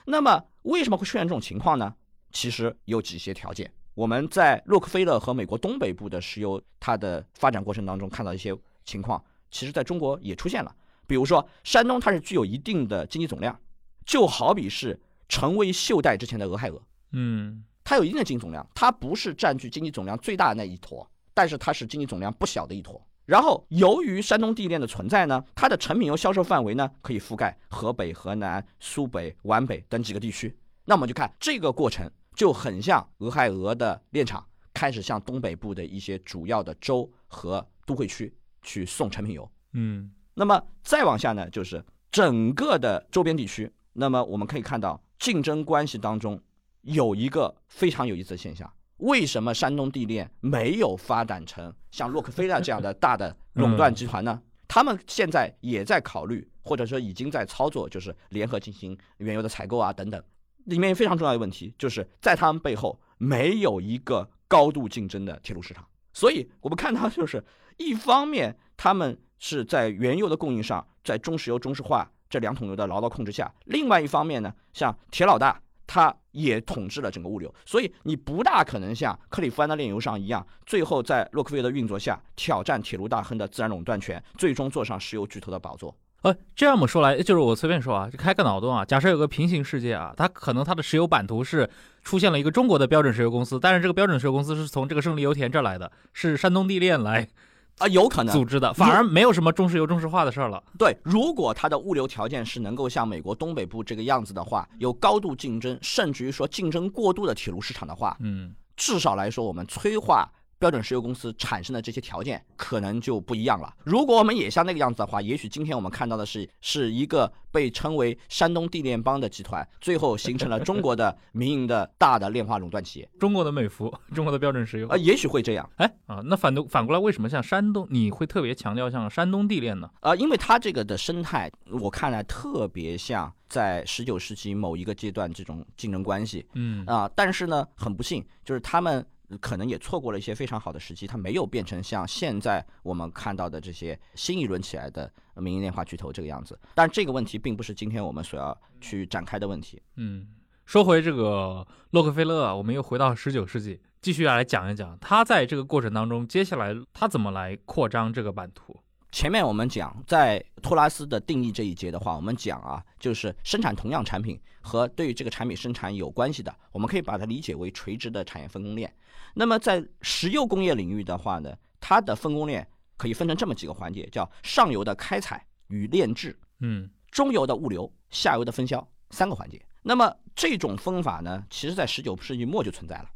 那么为什么会出现这种情况呢？其实有几些条件。我们在洛克菲勒和美国东北部的石油它的发展过程当中看到一些情况，其实在中国也出现了。比如说，山东它是具有一定的经济总量，就好比是成为袖带之前的俄亥俄，嗯它有一定的经济总量，它不是占据经济总量最大的那一坨，但是它是经济总量不小的一坨。然后，由于山东地链的存在呢，它的成品油销售范围呢可以覆盖河北、河南、苏北、皖北等几个地区。那我们就看这个过程就很像俄亥俄的炼厂开始向东北部的一些主要的州和都会区去送成品油。嗯那么再往下呢，就是整个的周边地区。那么我们可以看到，竞争关系当中有一个非常有意思的现象：为什么山东地链没有发展成像洛克菲勒这样的大的垄断集团呢？他们现在也在考虑，或者说已经在操作，就是联合进行原油的采购啊等等。里面非常重要的问题就是在他们背后没有一个高度竞争的铁路市场，所以我们看到就是一方面他们是在原油的供应上，在中石油、中石化这两桶油的牢牢控制下；另外一方面呢，像铁老大他也统治了整个物流，所以你不大可能像克里夫安的炼油商一样，最后在洛克菲勒的运作下挑战铁路大亨的自然垄断权，最终坐上石油巨头的宝座。呃，这样么说来，就是我随便说啊，就开个脑洞啊，假设有个平行世界啊，它可能它的石油版图是出现了一个中国的标准石油公司，但是这个标准石油公司是从这个胜利油田这儿来的，是山东地炼来啊，有可能组织的，反而没有什么中石油、中石化的事儿了。对，如果它的物流条件是能够像美国东北部这个样子的话，有高度竞争，甚至于说竞争过度的铁路市场的话，嗯至少来说，我们催化标准石油公司产生的这些条件可能就不一样了。如果我们也像那个样子的话，也许今天我们看到的是是一个被称为山东地炼帮的集团，最后形成了中国的民营的大的炼化垄断企业。中国的美孚，中国的标准石油。呃，也许会这样。哎啊，那反反过来，为什么像山东你会特别强调像山东地炼呢？呃，因为它这个的生态，我看来特别像在十九世纪某一个阶段这种竞争关系嗯啊、但是呢，很不幸，就是他们可能也错过了一些非常好的时机，它没有变成像现在我们看到的这些新一轮起来的民营炼化巨头这个样子。但这个问题并不是今天我们所要去展开的问题。嗯，说回这个洛克菲勒啊，我们又回到十九世纪，继续来讲一讲他在这个过程当中，接下来他怎么来扩张这个版图。前面我们讲，在托拉斯的定义这一节的话，我们讲啊，就是生产同样产品和对于这个产品生产有关系的，我们可以把它理解为垂直的产业分工链。那么在石油工业领域的话呢，它的分工链可以分成这么几个环节，叫上游的开采与炼制，嗯中游的物流，下游的分销三个环节。那么这种分法呢，其实在十九世纪末就存在了。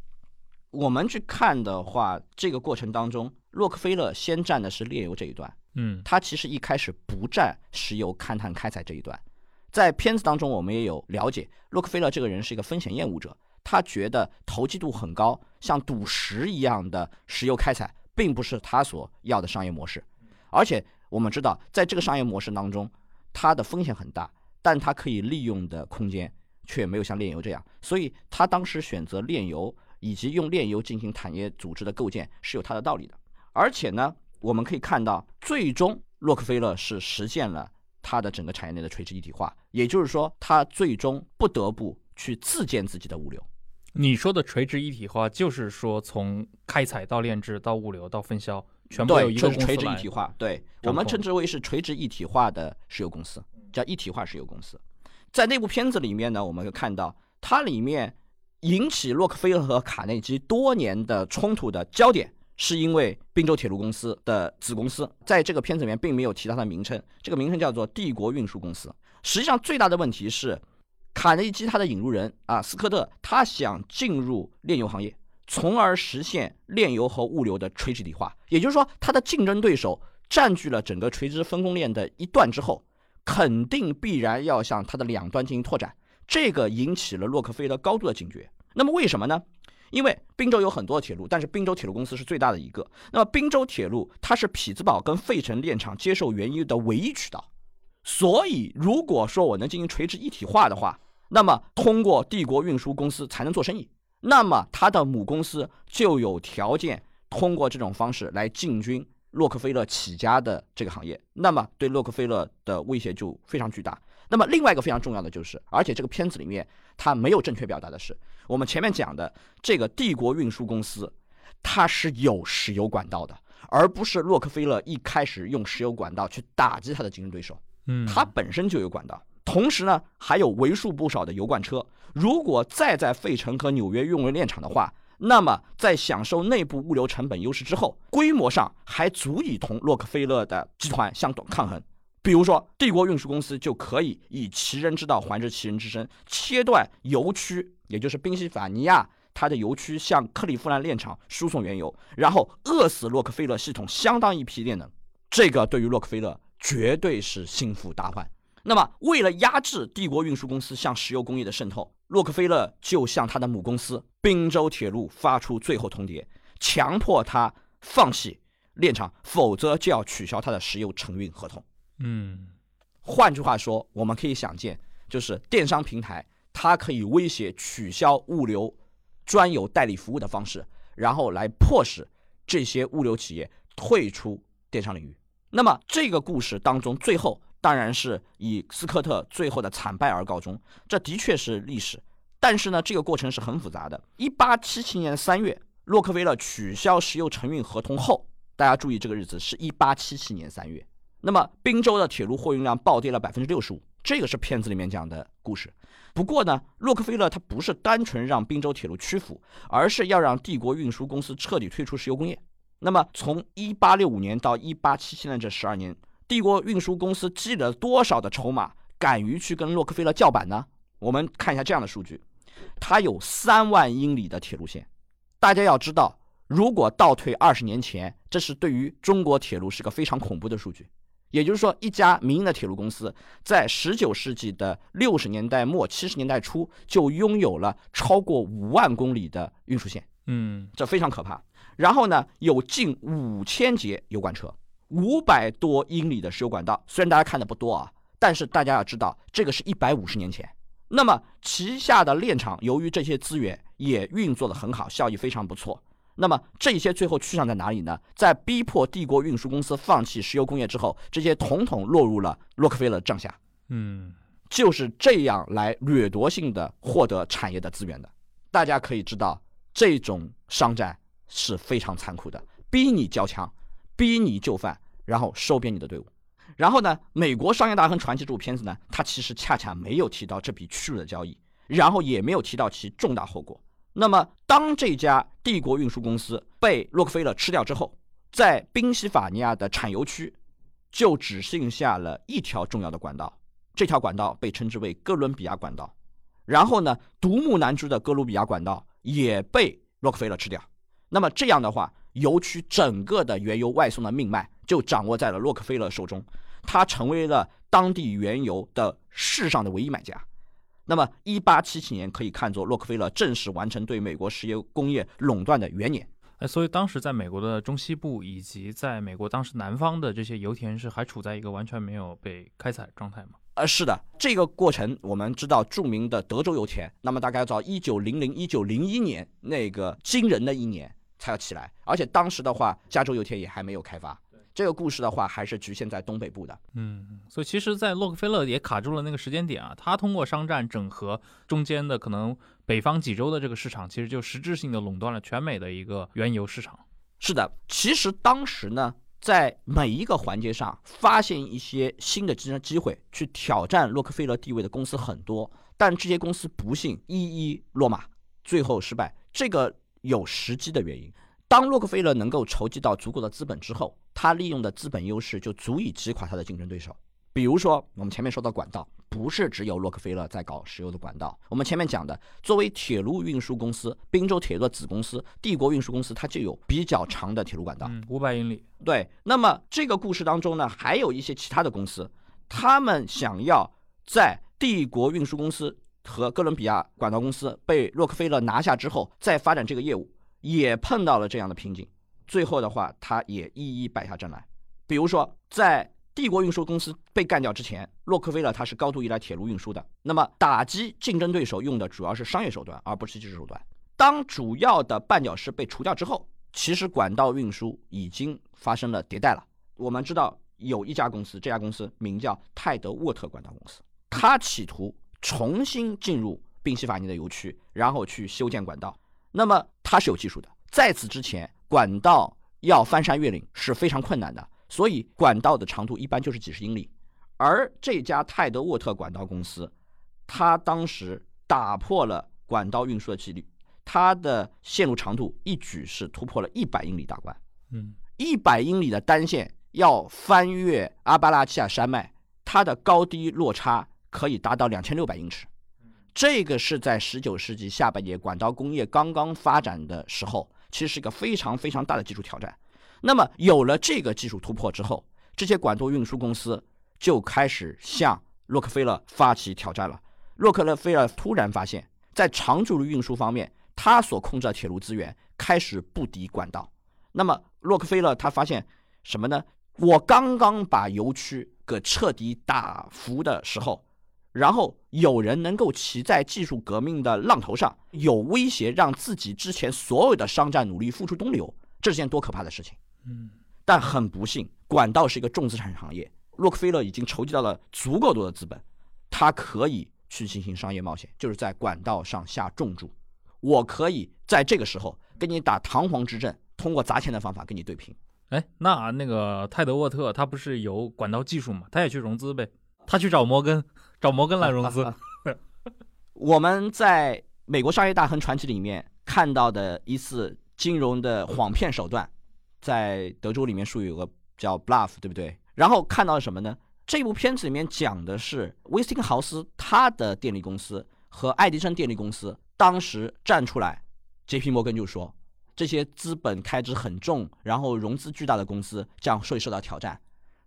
我们去看的话，这个过程当中，洛克菲勒先占的是炼油这一段。嗯他其实一开始不占石油勘探开采这一段，在片子当中，我们也有了解，洛克菲勒这个人是一个风险厌恶者，他觉得投机度很高，像赌石一样的石油开采，并不是他所要的商业模式。而且我们知道，在这个商业模式当中，它的风险很大，但它可以利用的空间却没有像炼油这样，所以他当时选择炼油以及用炼油进行产业组织的构建是有它的道理的。而且呢，我们可以看到，最终洛克菲勒是实现了。它的整个产业链的垂直一体化，也就是说，它最终不得不去自建自己的物流。你说的垂直一体化，就是说从开采到炼制到物流到分销，全部有一个公司垂直一体化。对我们称之为是垂直一体化的石油公司，叫一体化石油公司。在那部片子里面呢，我们会看到它里面引起洛克菲勒和卡内基多年的冲突的焦点。是因为滨州铁路公司的子公司在这个片子里面并没有提到它的名称，这个名称叫做帝国运输公司。实际上最大的问题是，卡内基他的引入人啊斯科特，他想进入炼油行业，从而实现炼油和物流的垂直一体化。也就是说，他的竞争对手占据了整个垂直分工链的一段之后，肯定必然要向它的两端进行拓展。这个引起了洛克菲勒高度的警觉。那么为什么呢？因为滨州有很多铁路，但是滨州铁路公司是最大的一个。那么滨州铁路它是匹兹堡跟费城炼厂接受原油的唯一渠道，所以如果说我能进行垂直一体化的话，那么通过帝国运输公司才能做生意，那么它的母公司就有条件通过这种方式来进军洛克菲勒起家的这个行业，那么对洛克菲勒的威胁就非常巨大。那么另外一个非常重要的就是，而且这个片子里面它没有正确表达的是。我们前面讲的这个帝国运输公司，它是有石油管道的，而不是洛克菲勒一开始用石油管道去打击他的竞争对手。它本身就有管道，同时呢还有为数不少的油罐车。如果再在费城和纽约用为炼厂的话，那么在享受内部物流成本优势之后，规模上还足以同洛克菲勒的集团相抗衡。比如说，帝国运输公司就可以以其人之道还治其人之身，切断油区，也就是宾夕法尼亚它的油区向克利夫兰炼厂输送原油，然后饿死洛克菲勒系统相当一批炼能。这个对于洛克菲勒绝对是心腹大患。那么，为了压制帝国运输公司向石油工业的渗透，洛克菲勒就向他的母公司宾州铁路发出最后通牒，强迫他放弃炼厂，否则就要取消他的石油承运合同。嗯，换句话说，我们可以想见，就是电商平台它可以威胁取消物流专有代理服务的方式，然后来迫使这些物流企业退出电商领域。那么这个故事当中，最后当然是以斯科特最后的惨败而告终。这的确是历史，但是呢，这个过程是很复杂的。一八七七年三月，洛克菲勒取消石油承运合同后，大家注意这个日子是一八七七年三月。那么，滨州的铁路货运量暴跌了百分之六十五，这个是片子里面讲的故事。不过呢，洛克菲勒他不是单纯让滨州铁路屈服，而是要让帝国运输公司彻底退出石油工业。那么，从一八六五年到一八七七年这十二年，帝国运输公司积累了多少的筹码，敢于去跟洛克菲勒叫板呢？我们看一下这样的数据：它有三万英里的铁路线。大家要知道，如果倒退二十年前，这是对于中国铁路是个非常恐怖的数据。也就是说，一家民营的铁路公司在十九世纪的六十年代末、七十年代初就拥有了超过五万公里的运输线，嗯，这非常可怕。然后呢，有近五千节油罐车，五百多英里的石油管道。虽然大家看的不多啊，但是大家要知道，这个是一百五十年前。那么旗下的炼厂由于这些资源也运作的很好，效益非常不错。那么这些最后去向在哪里呢？在逼迫帝国运输公司放弃石油工业之后，这些统统落入了洛克菲勒帐下。嗯，就是这样来掠夺性的获得产业的资源的。大家可以知道，这种商战是非常残酷的，逼你交枪，逼你就范，然后收编你的队伍。然后呢，美国商业大亨传奇这部片子呢，它其实恰恰没有提到这笔屈辱的交易，然后也没有提到其重大后果。那么，当这家帝国运输公司被洛克菲勒吃掉之后，在宾夕法尼亚的产油区，就只剩下了一条重要的管道，这条管道被称之为哥伦比亚管道。然后呢，独木难支的哥伦比亚管道也被洛克菲勒吃掉。那么这样的话，油区整个的原油外送的命脉就掌握在了洛克菲勒手中。他成为了当地原油的世上的唯一买家。那么，一八七七年可以看作洛克菲勒正式完成对美国石油工业垄断的元年。哎，所以当时在美国的中西部以及在美国当时南方的这些油田是还处在一个完全没有被开采状态吗？呃，是的，这个过程我们知道，著名的德州油田，那么大概要到一九零零一九零一年那个惊人的一年才要起来，而且当时的话，加州油田也还没有开发。这个故事的话，还是局限在东北部的。嗯，所以其实，在洛克菲勒也卡住了那个时间点啊。他通过商战整合中间的可能北方几州的这个市场，其实就实质性的垄断了全美的一个原油市场。是的，其实当时呢，在每一个环节上发现一些新的竞争机会，去挑战洛克菲勒地位的公司很多，但这些公司不幸一一落马，最后失败。这个有时机的原因。当洛克菲勒能够筹集到足够的资本之后，他利用的资本优势就足以击垮他的竞争对手。比如说，我们前面说到管道，不是只有洛克菲勒在搞石油的管道。我们前面讲的，作为铁路运输公司，滨州铁路子公司帝国运输公司，它就有比较长的铁路管道，五百英里。对。那么这个故事当中呢，还有一些其他的公司，他们想要在帝国运输公司和哥伦比亚管道公司被洛克菲勒拿下之后，再发展这个业务。也碰到了这样的瓶颈，最后的话，他也一一败下阵来。比如说，在帝国运输公司被干掉之前，洛克菲勒他是高度依赖铁路运输的。那么，打击竞争对手用的主要是商业手段，而不是技术手段。当主要的绊脚石被除掉之后，其实管道运输已经发生了迭代了。我们知道有一家公司，这家公司名叫泰德沃特管道公司，他企图重新进入宾夕法尼的油区，然后去修建管道。那么它是有技术的，在此之前，管道要翻山越岭是非常困难的，所以管道的长度一般就是几十英里。而这家泰德沃特管道公司，它当时打破了管道运输的纪律，它的线路长度一举是突破了一百英里大关。嗯，一百英里的单线要翻越阿巴拉契亚山脉，它的高低落差可以达到两千六百英尺。这个是在十九世纪下半叶管道工业刚刚发展的时候，其实是一个非常非常大的技术挑战。那么有了这个技术突破之后，这些管道运输公司就开始向洛克菲勒发起挑战了。洛克菲勒突然发现，在长距离运输方面，他所控制的铁路资源开始不敌管道。那么洛克菲勒他发现什么呢？我刚刚把油区给彻底打服的时候。然后有人能够骑在技术革命的浪头上，有威胁让自己之前所有的商战努力付出东流，这是件多可怕的事情。嗯，但很不幸，管道是一个重资产行业，洛克菲勒已经筹集到了足够多的资本，他可以去进行商业冒险，就是在管道上下重注。我可以在这个时候跟你打堂皇之阵，通过砸钱的方法跟你对拼。哎，那那个泰德沃特他不是有管道技术吗？他也去融资呗，他去找摩根。找摩根来融资。我们在美国商业大亨传奇里面看到的一次金融的谎骗手段，在德州里面术语有个叫 bluff，对不对？然后看到了什么呢？这部片子里面讲的是威斯汀豪斯他的电力公司和爱迪生电力公司当时站出来，J.P. 摩根就说这些资本开支很重，然后融资巨大的公司将会受到挑战。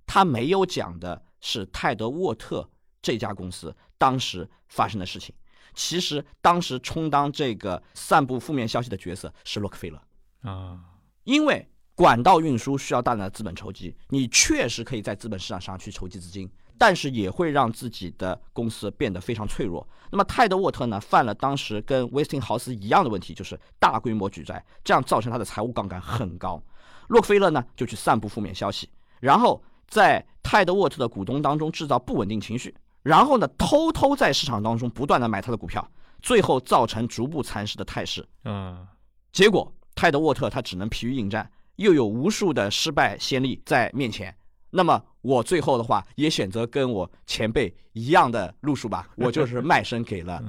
他没有讲的是泰德沃特。这家公司当时发生的事情，其实当时充当这个散布负面消息的角色是洛克菲勒啊，因为管道运输需要大量的资本筹集，你确实可以在资本市场上去筹集资金，但是也会让自己的公司变得非常脆弱。那么泰德沃特呢，犯了当时跟威斯汀豪斯一样的问题，就是大规模举债，这样造成他的财务杠杆很高。洛克菲勒呢，就去散布负面消息，然后在泰德沃特的股东当中制造不稳定情绪。然后呢，偷偷在市场当中不断的买他的股票，最后造成逐步蚕食的态势。嗯，结果泰德沃特他只能疲于应战，又有无数的失败先例在面前。那么我最后的话也选择跟我前辈一样的路数吧，我就是卖身给了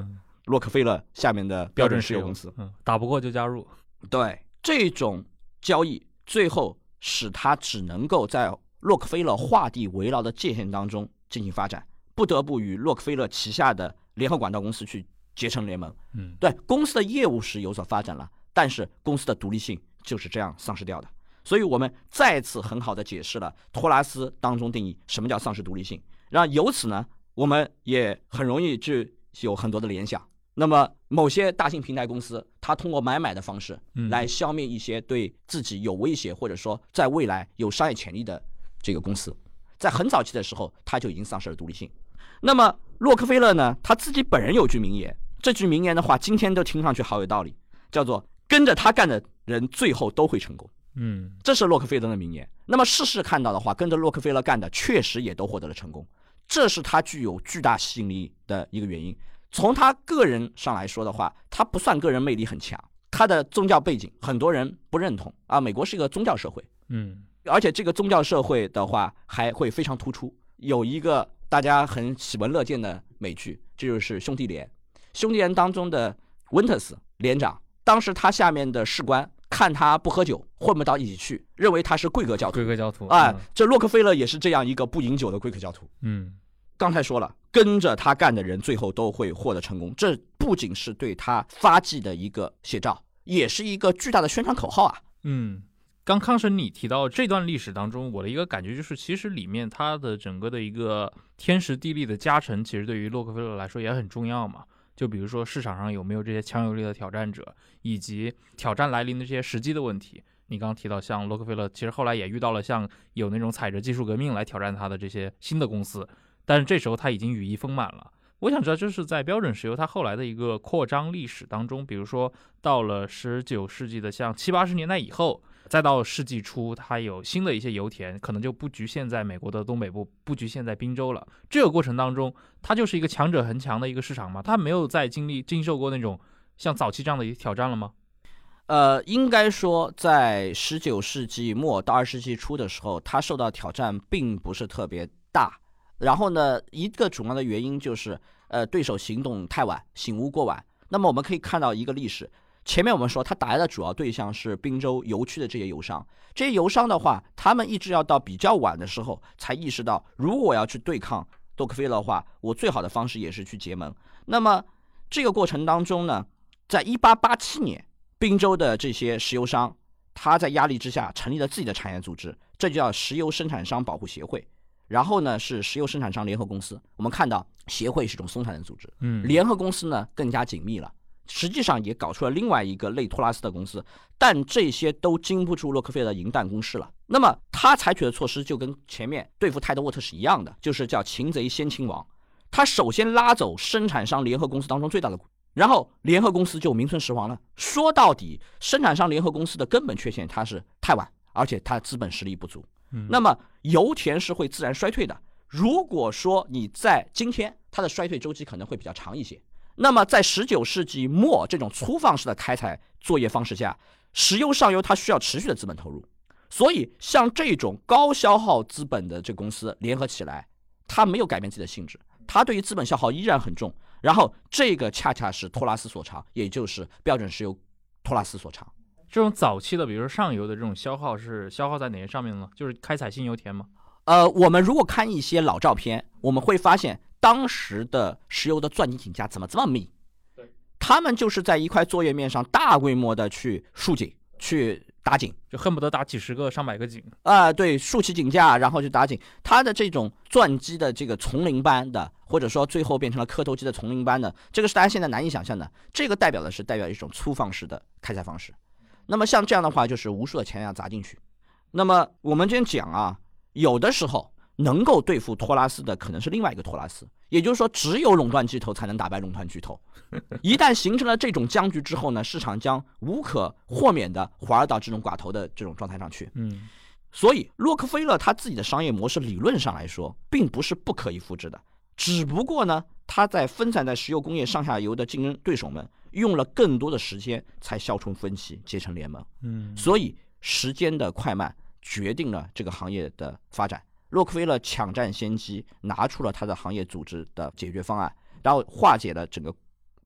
洛克菲勒下面的标准石油公司。嗯，打不过就加入。对，这种交易最后使他只能够在洛克菲勒画地为牢的界限当中进行发展。不得不与洛克菲勒旗下的联合管道公司去结成联盟。嗯，对，公司的业务是有所发展了，但是公司的独立性就是这样丧失掉的。所以我们再次很好的解释了托拉斯当中定义什么叫丧失独立性，然后由此呢，我们也很容易去有很多的联想。那么某些大型平台公司，它通过买买的方式来消灭一些对自己有威胁或者说在未来有商业潜力的这个公司，在很早期的时候，它就已经丧失了独立性。那么洛克菲勒呢，他自己本人有句名言，这句名言的话，今天都听上去好有道理，叫做“跟着他干的人最后都会成功”。嗯，这是洛克菲勒的名言。那么事实看到的话，跟着洛克菲勒干的确实也都获得了成功，这是他具有巨大吸引力的一个原因。从他个人上来说的话，他不算个人魅力很强，他的宗教背景很多人不认同啊。美国是一个宗教社会，嗯，而且这个宗教社会的话还会非常突出。有一个大家很喜闻乐见的美剧，这就是《兄弟连》。《兄弟连》当中的温特斯连长，当时他下面的士官看他不喝酒，混不到一起去，认为他是贵格教徒。贵格教徒啊，这洛克菲勒也是这样一个不饮酒的贵格教徒。嗯。刚才说了，跟着他干的人最后都会获得成功。这不仅是对他发迹的一个写照，也是一个巨大的宣传口号啊。嗯，刚康神你提到这段历史当中，我的一个感觉就是，其实里面它的整个的一个天时地利的加成，其实对于洛克菲勒来说也很重要嘛。就比如说市场上有没有这些强有力的挑战者，以及挑战来临的这些时机的问题。你刚刚提到，像洛克菲勒，其实后来也遇到了像有那种踩着技术革命来挑战他的这些新的公司。但是这时候他已经羽翼丰满了。我想知道，就是在标准石油它后来的一个扩张历史当中，比如说到了十九世纪的像七八十年代以后，再到世纪初，它有新的一些油田，可能就不局限在美国的东北部，不局限在宾州了。这个过程当中，它就是一个强者恒强的一个市场吗？它没有再经历经受过那种像早期这样的一挑战了吗？呃，应该说，在十九世纪末到二十世纪初的时候，它受到挑战并不是特别大。然后呢，一个主要的原因就是，呃，对手行动太晚，醒悟过晚。那么我们可以看到一个历史，前面我们说他打压的主要对象是滨州油区的这些油商，这些油商的话，他们一直要到比较晚的时候才意识到，如果我要去对抗洛克菲勒的话，我最好的方式也是去结盟。那么这个过程当中呢，在一八八七年，滨州的这些石油商，他在压力之下成立了自己的产业组织，这就叫石油生产商保护协会。然后呢，是石油生产商联合公司。我们看到协会是一种松散的组织，嗯，联合公司呢更加紧密了。实际上也搞出了另外一个类托拉斯的公司，但这些都经不住洛克菲勒的银弹攻势了。那么他采取的措施就跟前面对付泰德沃特是一样的，就是叫擒贼先擒王。他首先拉走生产商联合公司当中最大的股，然后联合公司就名存实亡了。说到底，生产商联合公司的根本缺陷，它是太晚，而且它资本实力不足。嗯那么油田是会自然衰退的。如果说你在今天，它的衰退周期可能会比较长一些。那么在十九世纪末这种粗放式的开采作业方式下，石油上游它需要持续的资本投入，所以像这种高消耗资本的这公司联合起来，它没有改变自己的性质，它对于资本消耗依然很重。然后这个恰恰是托拉斯所长，也就是标准石油托拉斯所长。这种早期的，比如说上游的这种消耗是消耗在哪些上面呢？就是开采新油田吗？呃，我们如果看一些老照片，我们会发现当时的石油的钻井井架怎么这么密？对，他们就是在一块作业面上大规模的去竖井、去打井，就恨不得打几十个、上百个井啊。对，竖起井架，然后去打井。它的这种钻机的这个丛林般的，或者说最后变成了磕头机的丛林般的，这个是大家现在难以想象的。这个代表的是代表一种粗放式的开采方式。那么像这样的话，就是无数的钱要砸进去。那么我们今天讲啊，有的时候能够对付托拉斯的，可能是另外一个托拉斯。也就是说，只有垄断巨头才能打败垄断巨头。一旦形成了这种僵局之后呢，市场将无可豁免的滑入到这种寡头的这种状态上去。嗯，所以洛克菲勒他自己的商业模式理论上来说，并不是不可以复制的，只不过呢，他在分散在石油工业上下游的竞争对手们。用了更多的时间才消除分歧，结成联盟。嗯，所以时间的快慢决定了这个行业的发展。洛克菲勒抢占先机，拿出了他的行业组织的解决方案，然后化解了整个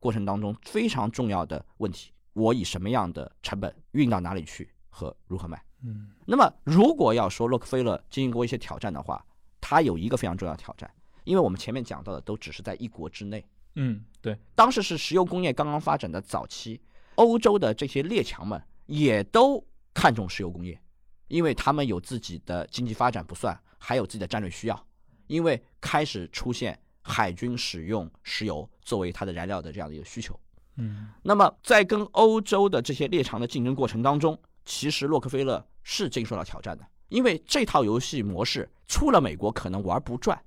过程当中非常重要的问题：我以什么样的成本运到哪里去和如何卖？嗯，那么如果要说洛克菲勒经历过一些挑战的话，他有一个非常重要的挑战，因为我们前面讲到的都只是在一国之内。嗯，对，当时是石油工业刚刚发展的早期，欧洲的这些列强们也都看重石油工业，因为他们有自己的经济发展不算，还有自己的战略需要，因为开始出现海军使用石油作为它的燃料的这样的一个需求。嗯那么在跟欧洲的这些列强的竞争过程当中，其实洛克菲勒是经受到挑战的，因为这套游戏模式出了美国可能玩不转，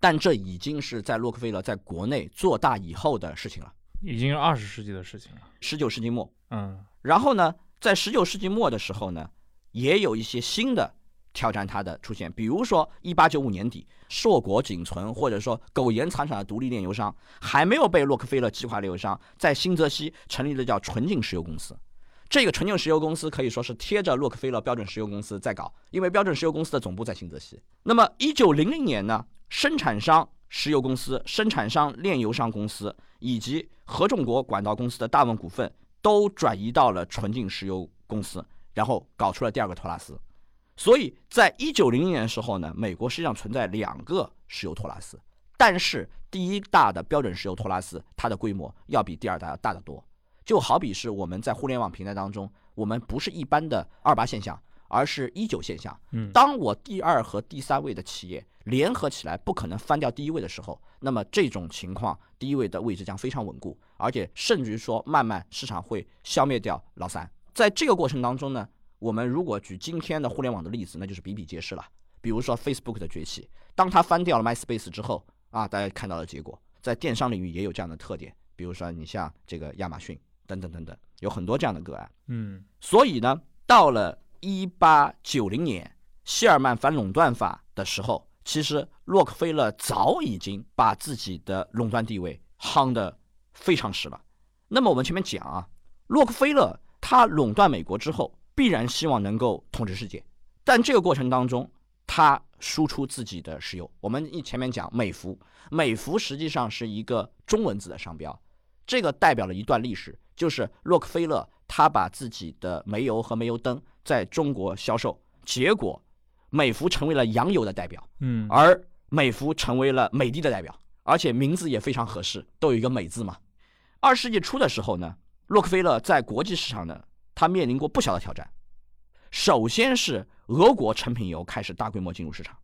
但这已经是在洛克菲勒在国内做大以后的事情了。已经是二十世纪的事情了。十九世纪末，嗯然后呢，在十九世纪末的时候呢，也有一些新的挑战它的出现，比如说一八九五年底，硕果仅存或者说苟延残喘的独立炼油商，还没有被洛克菲勒击垮的炼油商，在新泽西成立了叫纯净石油公司。这个纯净石油公司可以说是贴着洛克菲勒标准石油公司在搞，因为标准石油公司的总部在新泽西。那么一九零零年呢，生产商石油公司、生产商炼油商公司以及合众国管道公司的大部分股份都转移到了纯净石油公司，然后搞出了第二个托拉斯。所以在一九零零年的时候呢，美国实际上存在两个石油托拉斯，但是第一大的标准石油托拉斯，它的规模要比第二大要大得多。就好比是我们在互联网平台当中，我们不是一般的二八现象，而是一九现象。嗯当我第二和第三位的企业联合起来不可能翻掉第一位的时候，那么这种情况，第一位的位置将非常稳固，而且甚至于说，慢慢市场会消灭掉老三。在这个过程当中呢，我们如果举今天的互联网的例子，那就是比比皆是了。比如说 Facebook 的崛起，当它翻掉了 MySpace 之后啊，大家看到的结果，在电商领域也有这样的特点。比如说你像这个亚马逊等等等等，有很多这样的个案。嗯所以呢，到了一八九零年希尔曼反垄断法的时候，其实洛克菲勒早已经把自己的垄断地位夯得非常实了。那么我们前面讲啊，洛克菲勒他垄断美国之后，必然希望能够统治世界，但这个过程当中，他输出自己的石油。我们一前面讲美孚，美孚实际上是一个中文字的商标，这个代表了一段历史，就是洛克菲勒他把自己的煤油和煤油灯在中国销售，结果美孚成为了洋油的代表，嗯而美孚成为了美的的代表，而且名字也非常合适，都有一个美字嘛。二世纪初的时候呢，洛克菲勒在国际市场呢，他面临过不小的挑战。首先是俄国成品油开始大规模进入市场。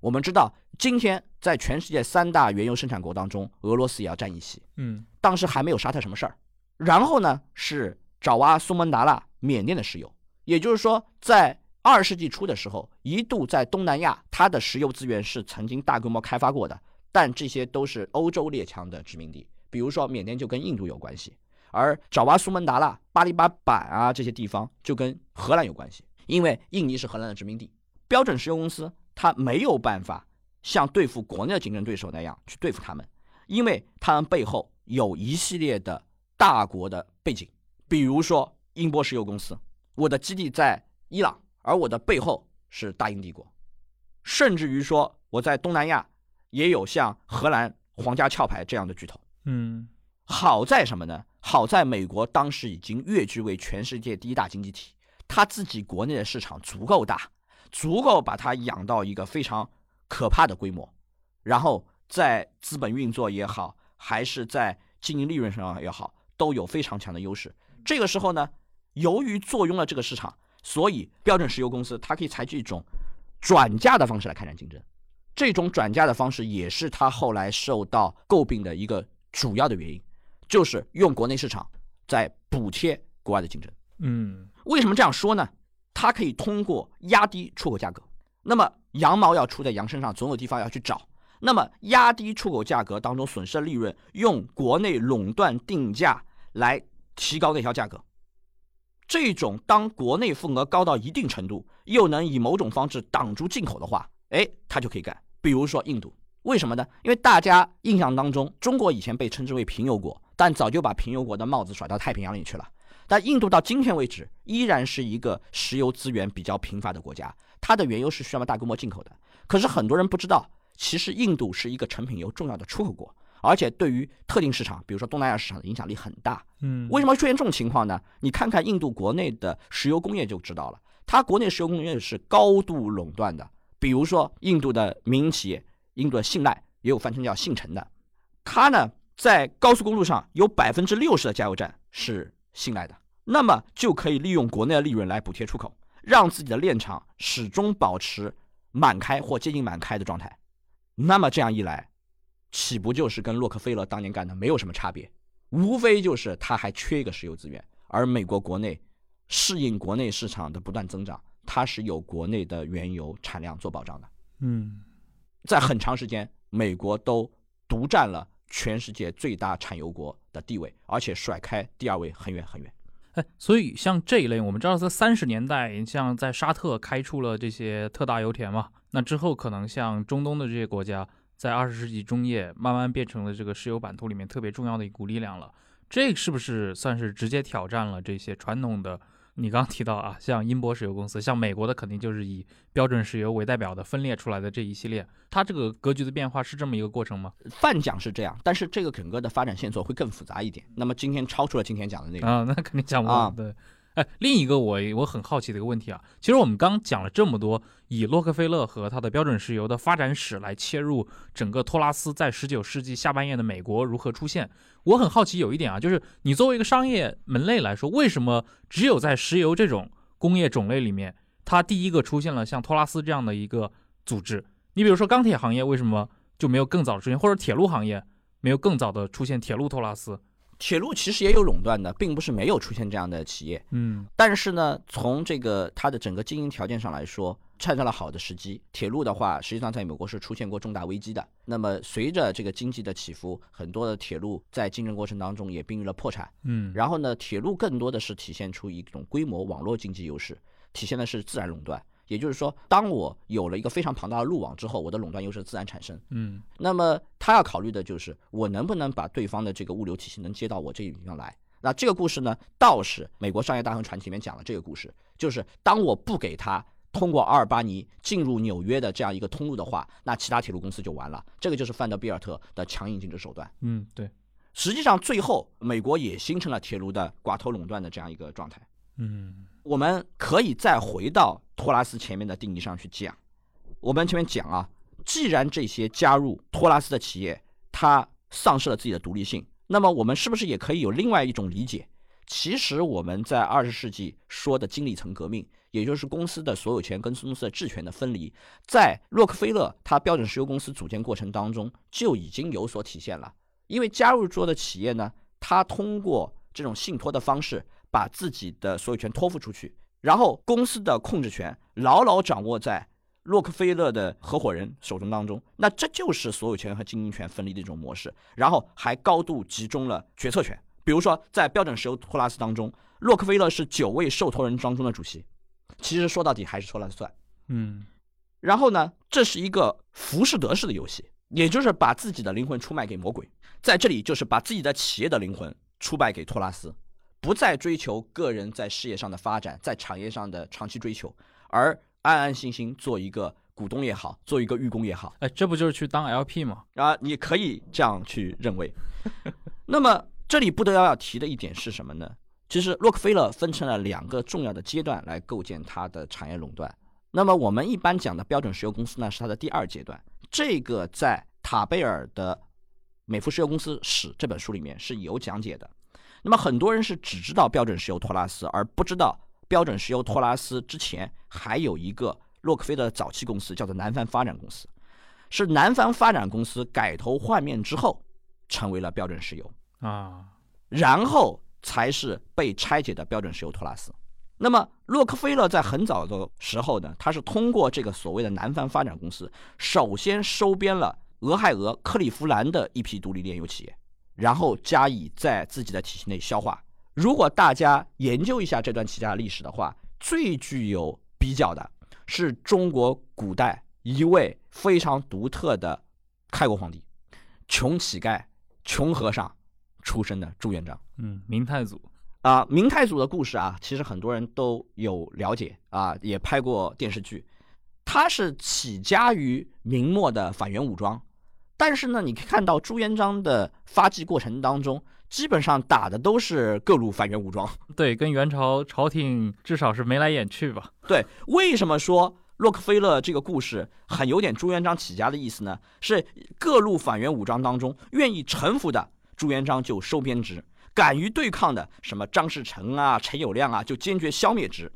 我们知道，今天在全世界三大原油生产国当中，俄罗斯也要占一席。嗯当时还没有沙特什么事儿。然后呢是爪哇、苏门答腊、缅甸的石油，也就是说，在二十世纪初的时候，一度在东南亚，它的石油资源是曾经大规模开发过的，但这些都是欧洲列强的殖民地，比如说缅甸就跟印度有关系，而爪哇、苏门答腊、巴黎巴板啊这些地方就跟荷兰有关系，因为印尼是荷兰的殖民地。标准石油公司它没有办法像对付国内的竞争对手那样去对付他们，因为他们背后有一系列的大国的背景，比如说英波石油公司，我的基地在伊朗，而我的背后是大英帝国，甚至于说我在东南亚也有像荷兰皇家壳牌这样的巨头。嗯好在什么呢？好在美国当时已经跃居为全世界第一大经济体，它自己国内的市场足够大，足够把它养到一个非常可怕的规模，然后在资本运作也好，还是在经营利润上也好，都有非常强的优势。这个时候呢，由于坐拥了这个市场，所以标准石油公司它可以采取一种转嫁的方式来开展竞争。这种转嫁的方式也是它后来受到诟病的一个主要的原因，就是用国内市场在补贴国外的竞争。嗯为什么这样说呢？它可以通过压低出口价格。那么羊毛要出在羊身上，总有地方要去找。那么压低出口价格当中损失的利润，用国内垄断定价来提高内销价格。这种当国内份额高到一定程度，又能以某种方式挡住进口的话，哎，它就可以干。比如说印度，为什么呢？因为大家印象当中，中国以前被称之为贫油国，但早就把贫油国的帽子甩到太平洋里去了。但印度到今天为止，依然是一个石油资源比较贫乏的国家，它的原油是需要大规模进口的。可是很多人不知道，其实印度是一个成品油重要的出口国，而且对于特定市场，比如说东南亚市场的影响力很大。嗯，为什么会出现这种情况呢？你看看印度国内的石油工业就知道了，它国内石油工业是高度垄断的。比如说印度的民营企业，印度的信赖也有翻称叫信诚的，它呢在高速公路上有百分之六十的加油站是信赖的，那么就可以利用国内的利润来补贴出口。让自己的炼厂始终保持满开或接近满开的状态。那么这样一来，岂不就是跟洛克菲勒当年干的没有什么差别？无非就是他还缺一个石油资源，而美国国内适应国内市场的不断增长，它是有国内的原油产量做保障的。嗯，在很长时间，美国都独占了全世界最大产油国的地位，而且甩开第二位很远很远。哎，所以像这一类，我们知道在三十年代，像在沙特开出了这些特大油田嘛，那之后可能像中东的这些国家，在二十世纪中叶慢慢变成了这个石油版图里面特别重要的一股力量了。这是不是算是直接挑战了这些传统的？你刚刚提到啊，像英博石油公司，像美国的肯定就是以标准石油为代表的分裂出来的这一系列，它这个格局的变化是这么一个过程吗？泛讲是这样，但是这个整个的发展线索会更复杂一点。那么今天超出了今天讲的内容啊，那肯定讲不完。对，哎，另一个我我很好奇的一个问题啊，其实我们刚讲了这么多，以洛克菲勒和他的标准石油的发展史来切入整个托拉斯在十九世纪下半叶的美国如何出现。我很好奇有一点啊，就是你作为一个商业门类来说，为什么只有在石油这种工业种类里面，它第一个出现了像托拉斯这样的一个组织？你比如说钢铁行业为什么就没有更早出现，或者铁路行业没有更早的出现铁路托拉斯？铁路其实也有垄断的，并不是没有出现这样的企业。嗯，但是呢，从这个它的整个经营条件上来说，创造了好的时机。铁路的话，实际上在美国是出现过重大危机的。那么随着这个经济的起伏，很多的铁路在竞争过程当中也濒临了破产。嗯，然后呢，铁路更多的是体现出一种规模网络经济优势，体现的是自然垄断。也就是说，当我有了一个非常庞大的路网之后，我的垄断优势自然产生。嗯，那么他要考虑的就是我能不能把对方的这个物流体系能接到我这里面来。那这个故事呢，倒是美国商业大亨传奇里面讲了这个故事，就是当我不给他通过阿尔巴尼进入纽约的这样一个通路的话，那其他铁路公司就完了。这个就是范德比尔特的强硬竞争手段。嗯，对。实际上，最后美国也形成了铁路的寡头垄断的这样一个状态。嗯。我们可以再回到托拉斯前面的定义上去讲。我们前面讲啊，既然这些加入托拉斯的企业，它丧失了自己的独立性，那么我们是不是也可以有另外一种理解？其实我们在二十世纪说的经理层革命，也就是公司的所有权跟公司的治权的分离，在洛克菲勒他标准石油公司组建过程当中就已经有所体现了。因为加入做的企业呢，他通过这种信托的方式。把自己的所有权托付出去，然后公司的控制权牢牢掌握在洛克菲勒的合伙人手中当中，那这就是所有权和经营权分离的一种模式，然后还高度集中了决策权。比如说，在标准石油托拉斯当中，洛克菲勒是九位受托人当中的主席，其实说到底还是说了算。嗯，然后呢，这是一个浮士德式的游戏，也就是把自己的灵魂出卖给魔鬼，在这里就是把自己的企业的灵魂出卖给托拉斯。不再追求个人在事业上的发展，在产业上的长期追求，而安安心心做一个股东也好，做一个预工也好，哎，这不就是去当 LP 吗？啊，你可以这样去认为。那么这里不得要要提的一点是什么呢？其实洛克菲勒分成了两个重要的阶段来构建它的产业垄断。那么我们一般讲的标准石油公司呢，是它的第二阶段。这个在塔贝尔的《美孚石油公司史》这本书里面是有讲解的。那么很多人是只知道标准石油托拉斯，而不知道标准石油托拉斯之前还有一个洛克菲勒早期公司，叫做南方发展公司，是南方发展公司改头换面之后成为了标准石油啊，然后才是被拆解的标准石油托拉斯。那么洛克菲勒在很早的时候呢，他是通过这个所谓的南方发展公司，首先收编了俄亥俄克利夫兰的一批独立炼油企业。然后加以在自己的体系内消化。如果大家研究一下这段企业历史的话，最具有比较的是中国古代一位非常独特的开国皇帝，穷乞丐、穷和尚出身的朱元璋。嗯，明太祖啊，明太祖的故事啊，其实很多人都有了解啊，也拍过电视剧。他是起家于明末的反元武装。但是呢，你可以看到朱元璋的发迹过程当中，基本上打的都是各路反元武装。对，跟元朝朝廷至少是眉来眼去吧。对，为什么说洛克菲勒这个故事很有点朱元璋起家的意思呢？是各路反元武装当中愿意臣服的，朱元璋就收编之；敢于对抗的，什么张士诚啊、陈友谅啊，就坚决消灭之。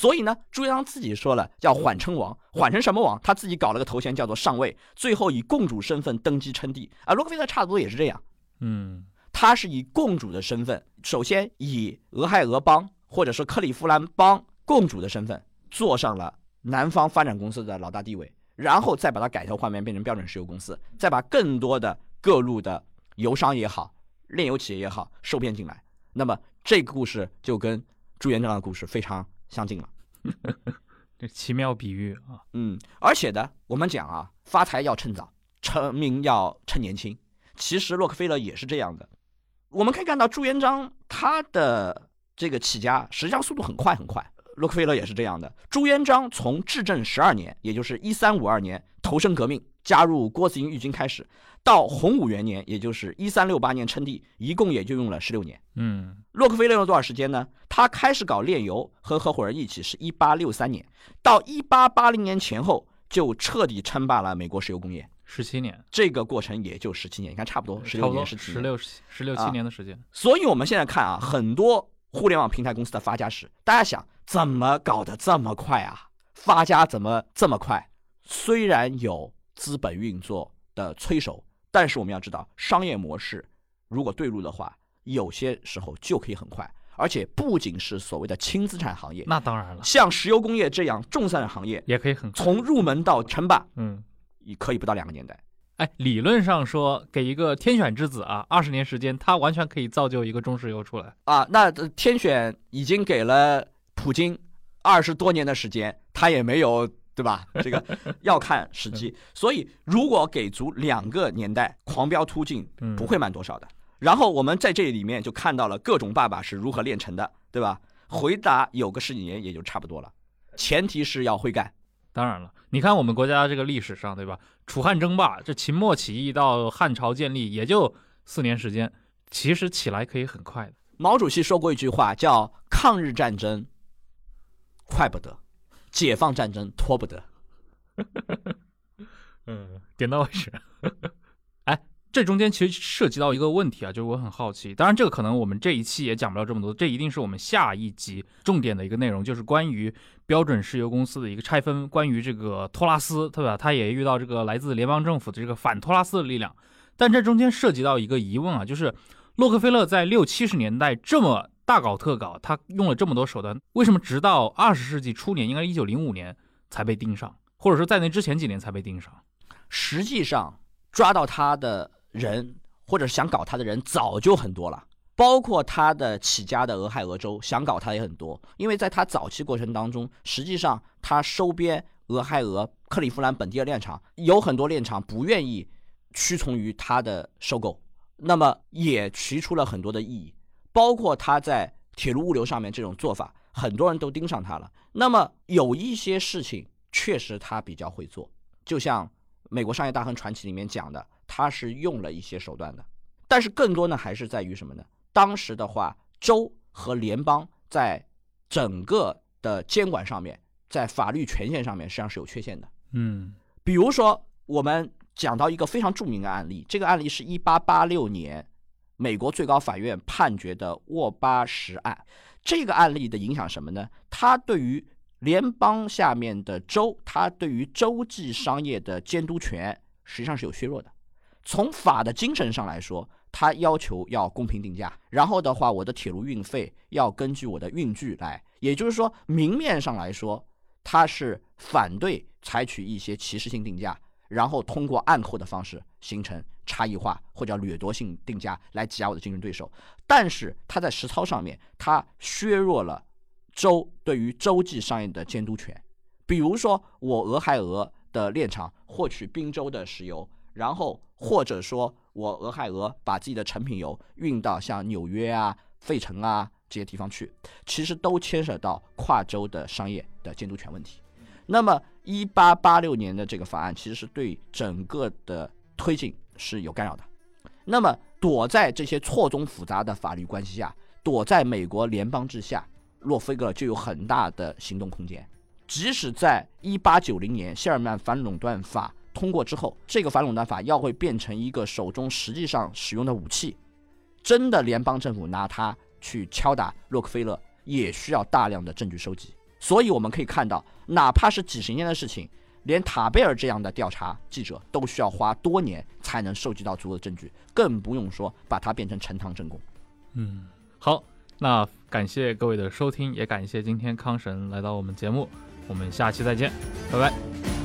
所以呢，朱元璋自己说了叫缓称王，缓成什么王？他自己搞了个头衔叫做上位，最后以共主身份登基称帝啊。洛克菲勒差不多也是这样，嗯他是以共主的身份，首先以俄亥俄邦或者说克利夫兰邦共主的身份，坐上了南方发展公司的老大地位，然后再把它改头换面变成标准石油公司，再把更多的各路的油商也好、炼油企业也好收编进来。那么这个故事就跟朱元璋的故事非常相近了。这奇妙比喻啊，嗯，而且呢，我们讲啊，发财要趁早，成名要趁年轻。其实洛克菲勒也是这样的。我们可以看到朱元璋他的这个起家，实际上速度很快很快。洛克菲勒也是这样的。朱元璋从至正十二年，也就是一三五二年投身革命，加入郭子仪义军开始，到洪武元年，也就是一三六八年称帝，一共也就用了十六年。嗯洛克菲勒用了多少时间呢？他开始搞炼油，和合伙人一起是一八六三年，到一八八零年前后就彻底称霸了美国石油工业。十七年，这个过程也就十七年，你看差不多十六年、十七十。六十六七啊年的时间。所以我们现在看啊，很多互联网平台公司的发家史，大家想怎么搞得这么快啊？发家怎么这么快？虽然有资本运作的催熟，但是我们要知道，商业模式如果对路的话，有些时候就可以很快。而且不仅是所谓的轻资产行业，那当然了，像石油工业这样重资产行业，也可以很快。从入门到称霸，嗯，也可以不到两个年代。哎，理论上说，给一个天选之子啊，二十年时间，他完全可以造就一个中石油出来。啊，那天选已经给了普京二十多年的时间，他也没有对吧？这个要看时机。所以如果给足两个年代，狂飙突进嗯，不会慢多少的。然后我们在这里面就看到了各种爸爸是如何炼成的，对吧？回答有个十几年也就差不多了，前提是要会干。当然了，你看我们国家这个历史上，对吧？楚汉争霸，这秦末起义到汉朝建立，也就四年时间，其实起来可以很快的。毛主席说过一句话，叫“抗日战争快不得，解放战争拖不得”。嗯，点到为止。哎，这中间其实涉及到一个问题啊，就是我很好奇，当然这个可能我们这一期也讲不了这么多，这一定是我们下一集重点的一个内容，就是关于标准石油公司的一个拆分，关于这个托拉斯，对吧？他也遇到这个来自联邦政府的这个反托拉斯的力量，但这中间涉及到一个疑问啊，就是洛克菲勒在六七十年代这么大搞特搞，他用了这么多手段，为什么直到二十世纪初年，应该是一九零五年才被盯上，或者说在那之前几年才被盯上？实际上抓到他的人，或者想搞他的人，早就很多了。包括他的起家的俄亥俄州，想搞他也很多。因为在他早期过程当中，实际上他收编俄亥俄、克利夫兰本地的炼厂，有很多炼厂不愿意屈从于他的收购，那么也提出了很多的异议。包括他在铁路物流上面这种做法，很多人都盯上他了。那么有一些事情确实他比较会做，就像《美国商业大亨传奇》里面讲的，他是用了一些手段的。但是更多呢，还是在于什么呢？当时的话，州和联邦在整个的监管上面，在法律权限上面实际上是有缺陷的。嗯比如说，我们讲到一个非常著名的案例，这个案例是一八八六年美国最高法院判决的沃巴什案。这个案例的影响什么呢？它对于联邦下面的州，它对于州际商业的监督权实际上是有削弱的。从法的精神上来说，它要求要公平定价，然后的话，我的铁路运费要根据我的运距来，也就是说，明面上来说，它是反对采取一些歧视性定价，然后通过暗扣的方式形成差异化或者叫掠夺性定价来挤压我的竞争对手。但是它在实操上面，它削弱了州对于洲际商业的监督权。比如说，我俄亥俄的炼厂获取滨州的石油，然后或者说我俄亥俄把自己的成品油运到像纽约啊、费城啊这些地方去，其实都牵涉到跨州的商业的监督权问题。那么，一八八六年的这个法案其实是对整个的推进是有干扰的。那么，躲在这些错综复杂的法律关系下，躲在美国联邦之下，洛菲格就有很大的行动空间。即使在一八九零年谢尔曼反垄断法通过之后，这个反垄断法要会变成一个手中实际上使用的武器，真的联邦政府拿它去敲打洛克菲勒，也需要大量的证据收集。所以我们可以看到，哪怕是几十年的事情，连塔贝尔这样的调查记者都需要花多年才能收集到足够的证据，更不用说把它变成呈堂证供。嗯，好，那感谢各位的收听，也感谢今天康神来到我们节目，我们下期再见，拜拜。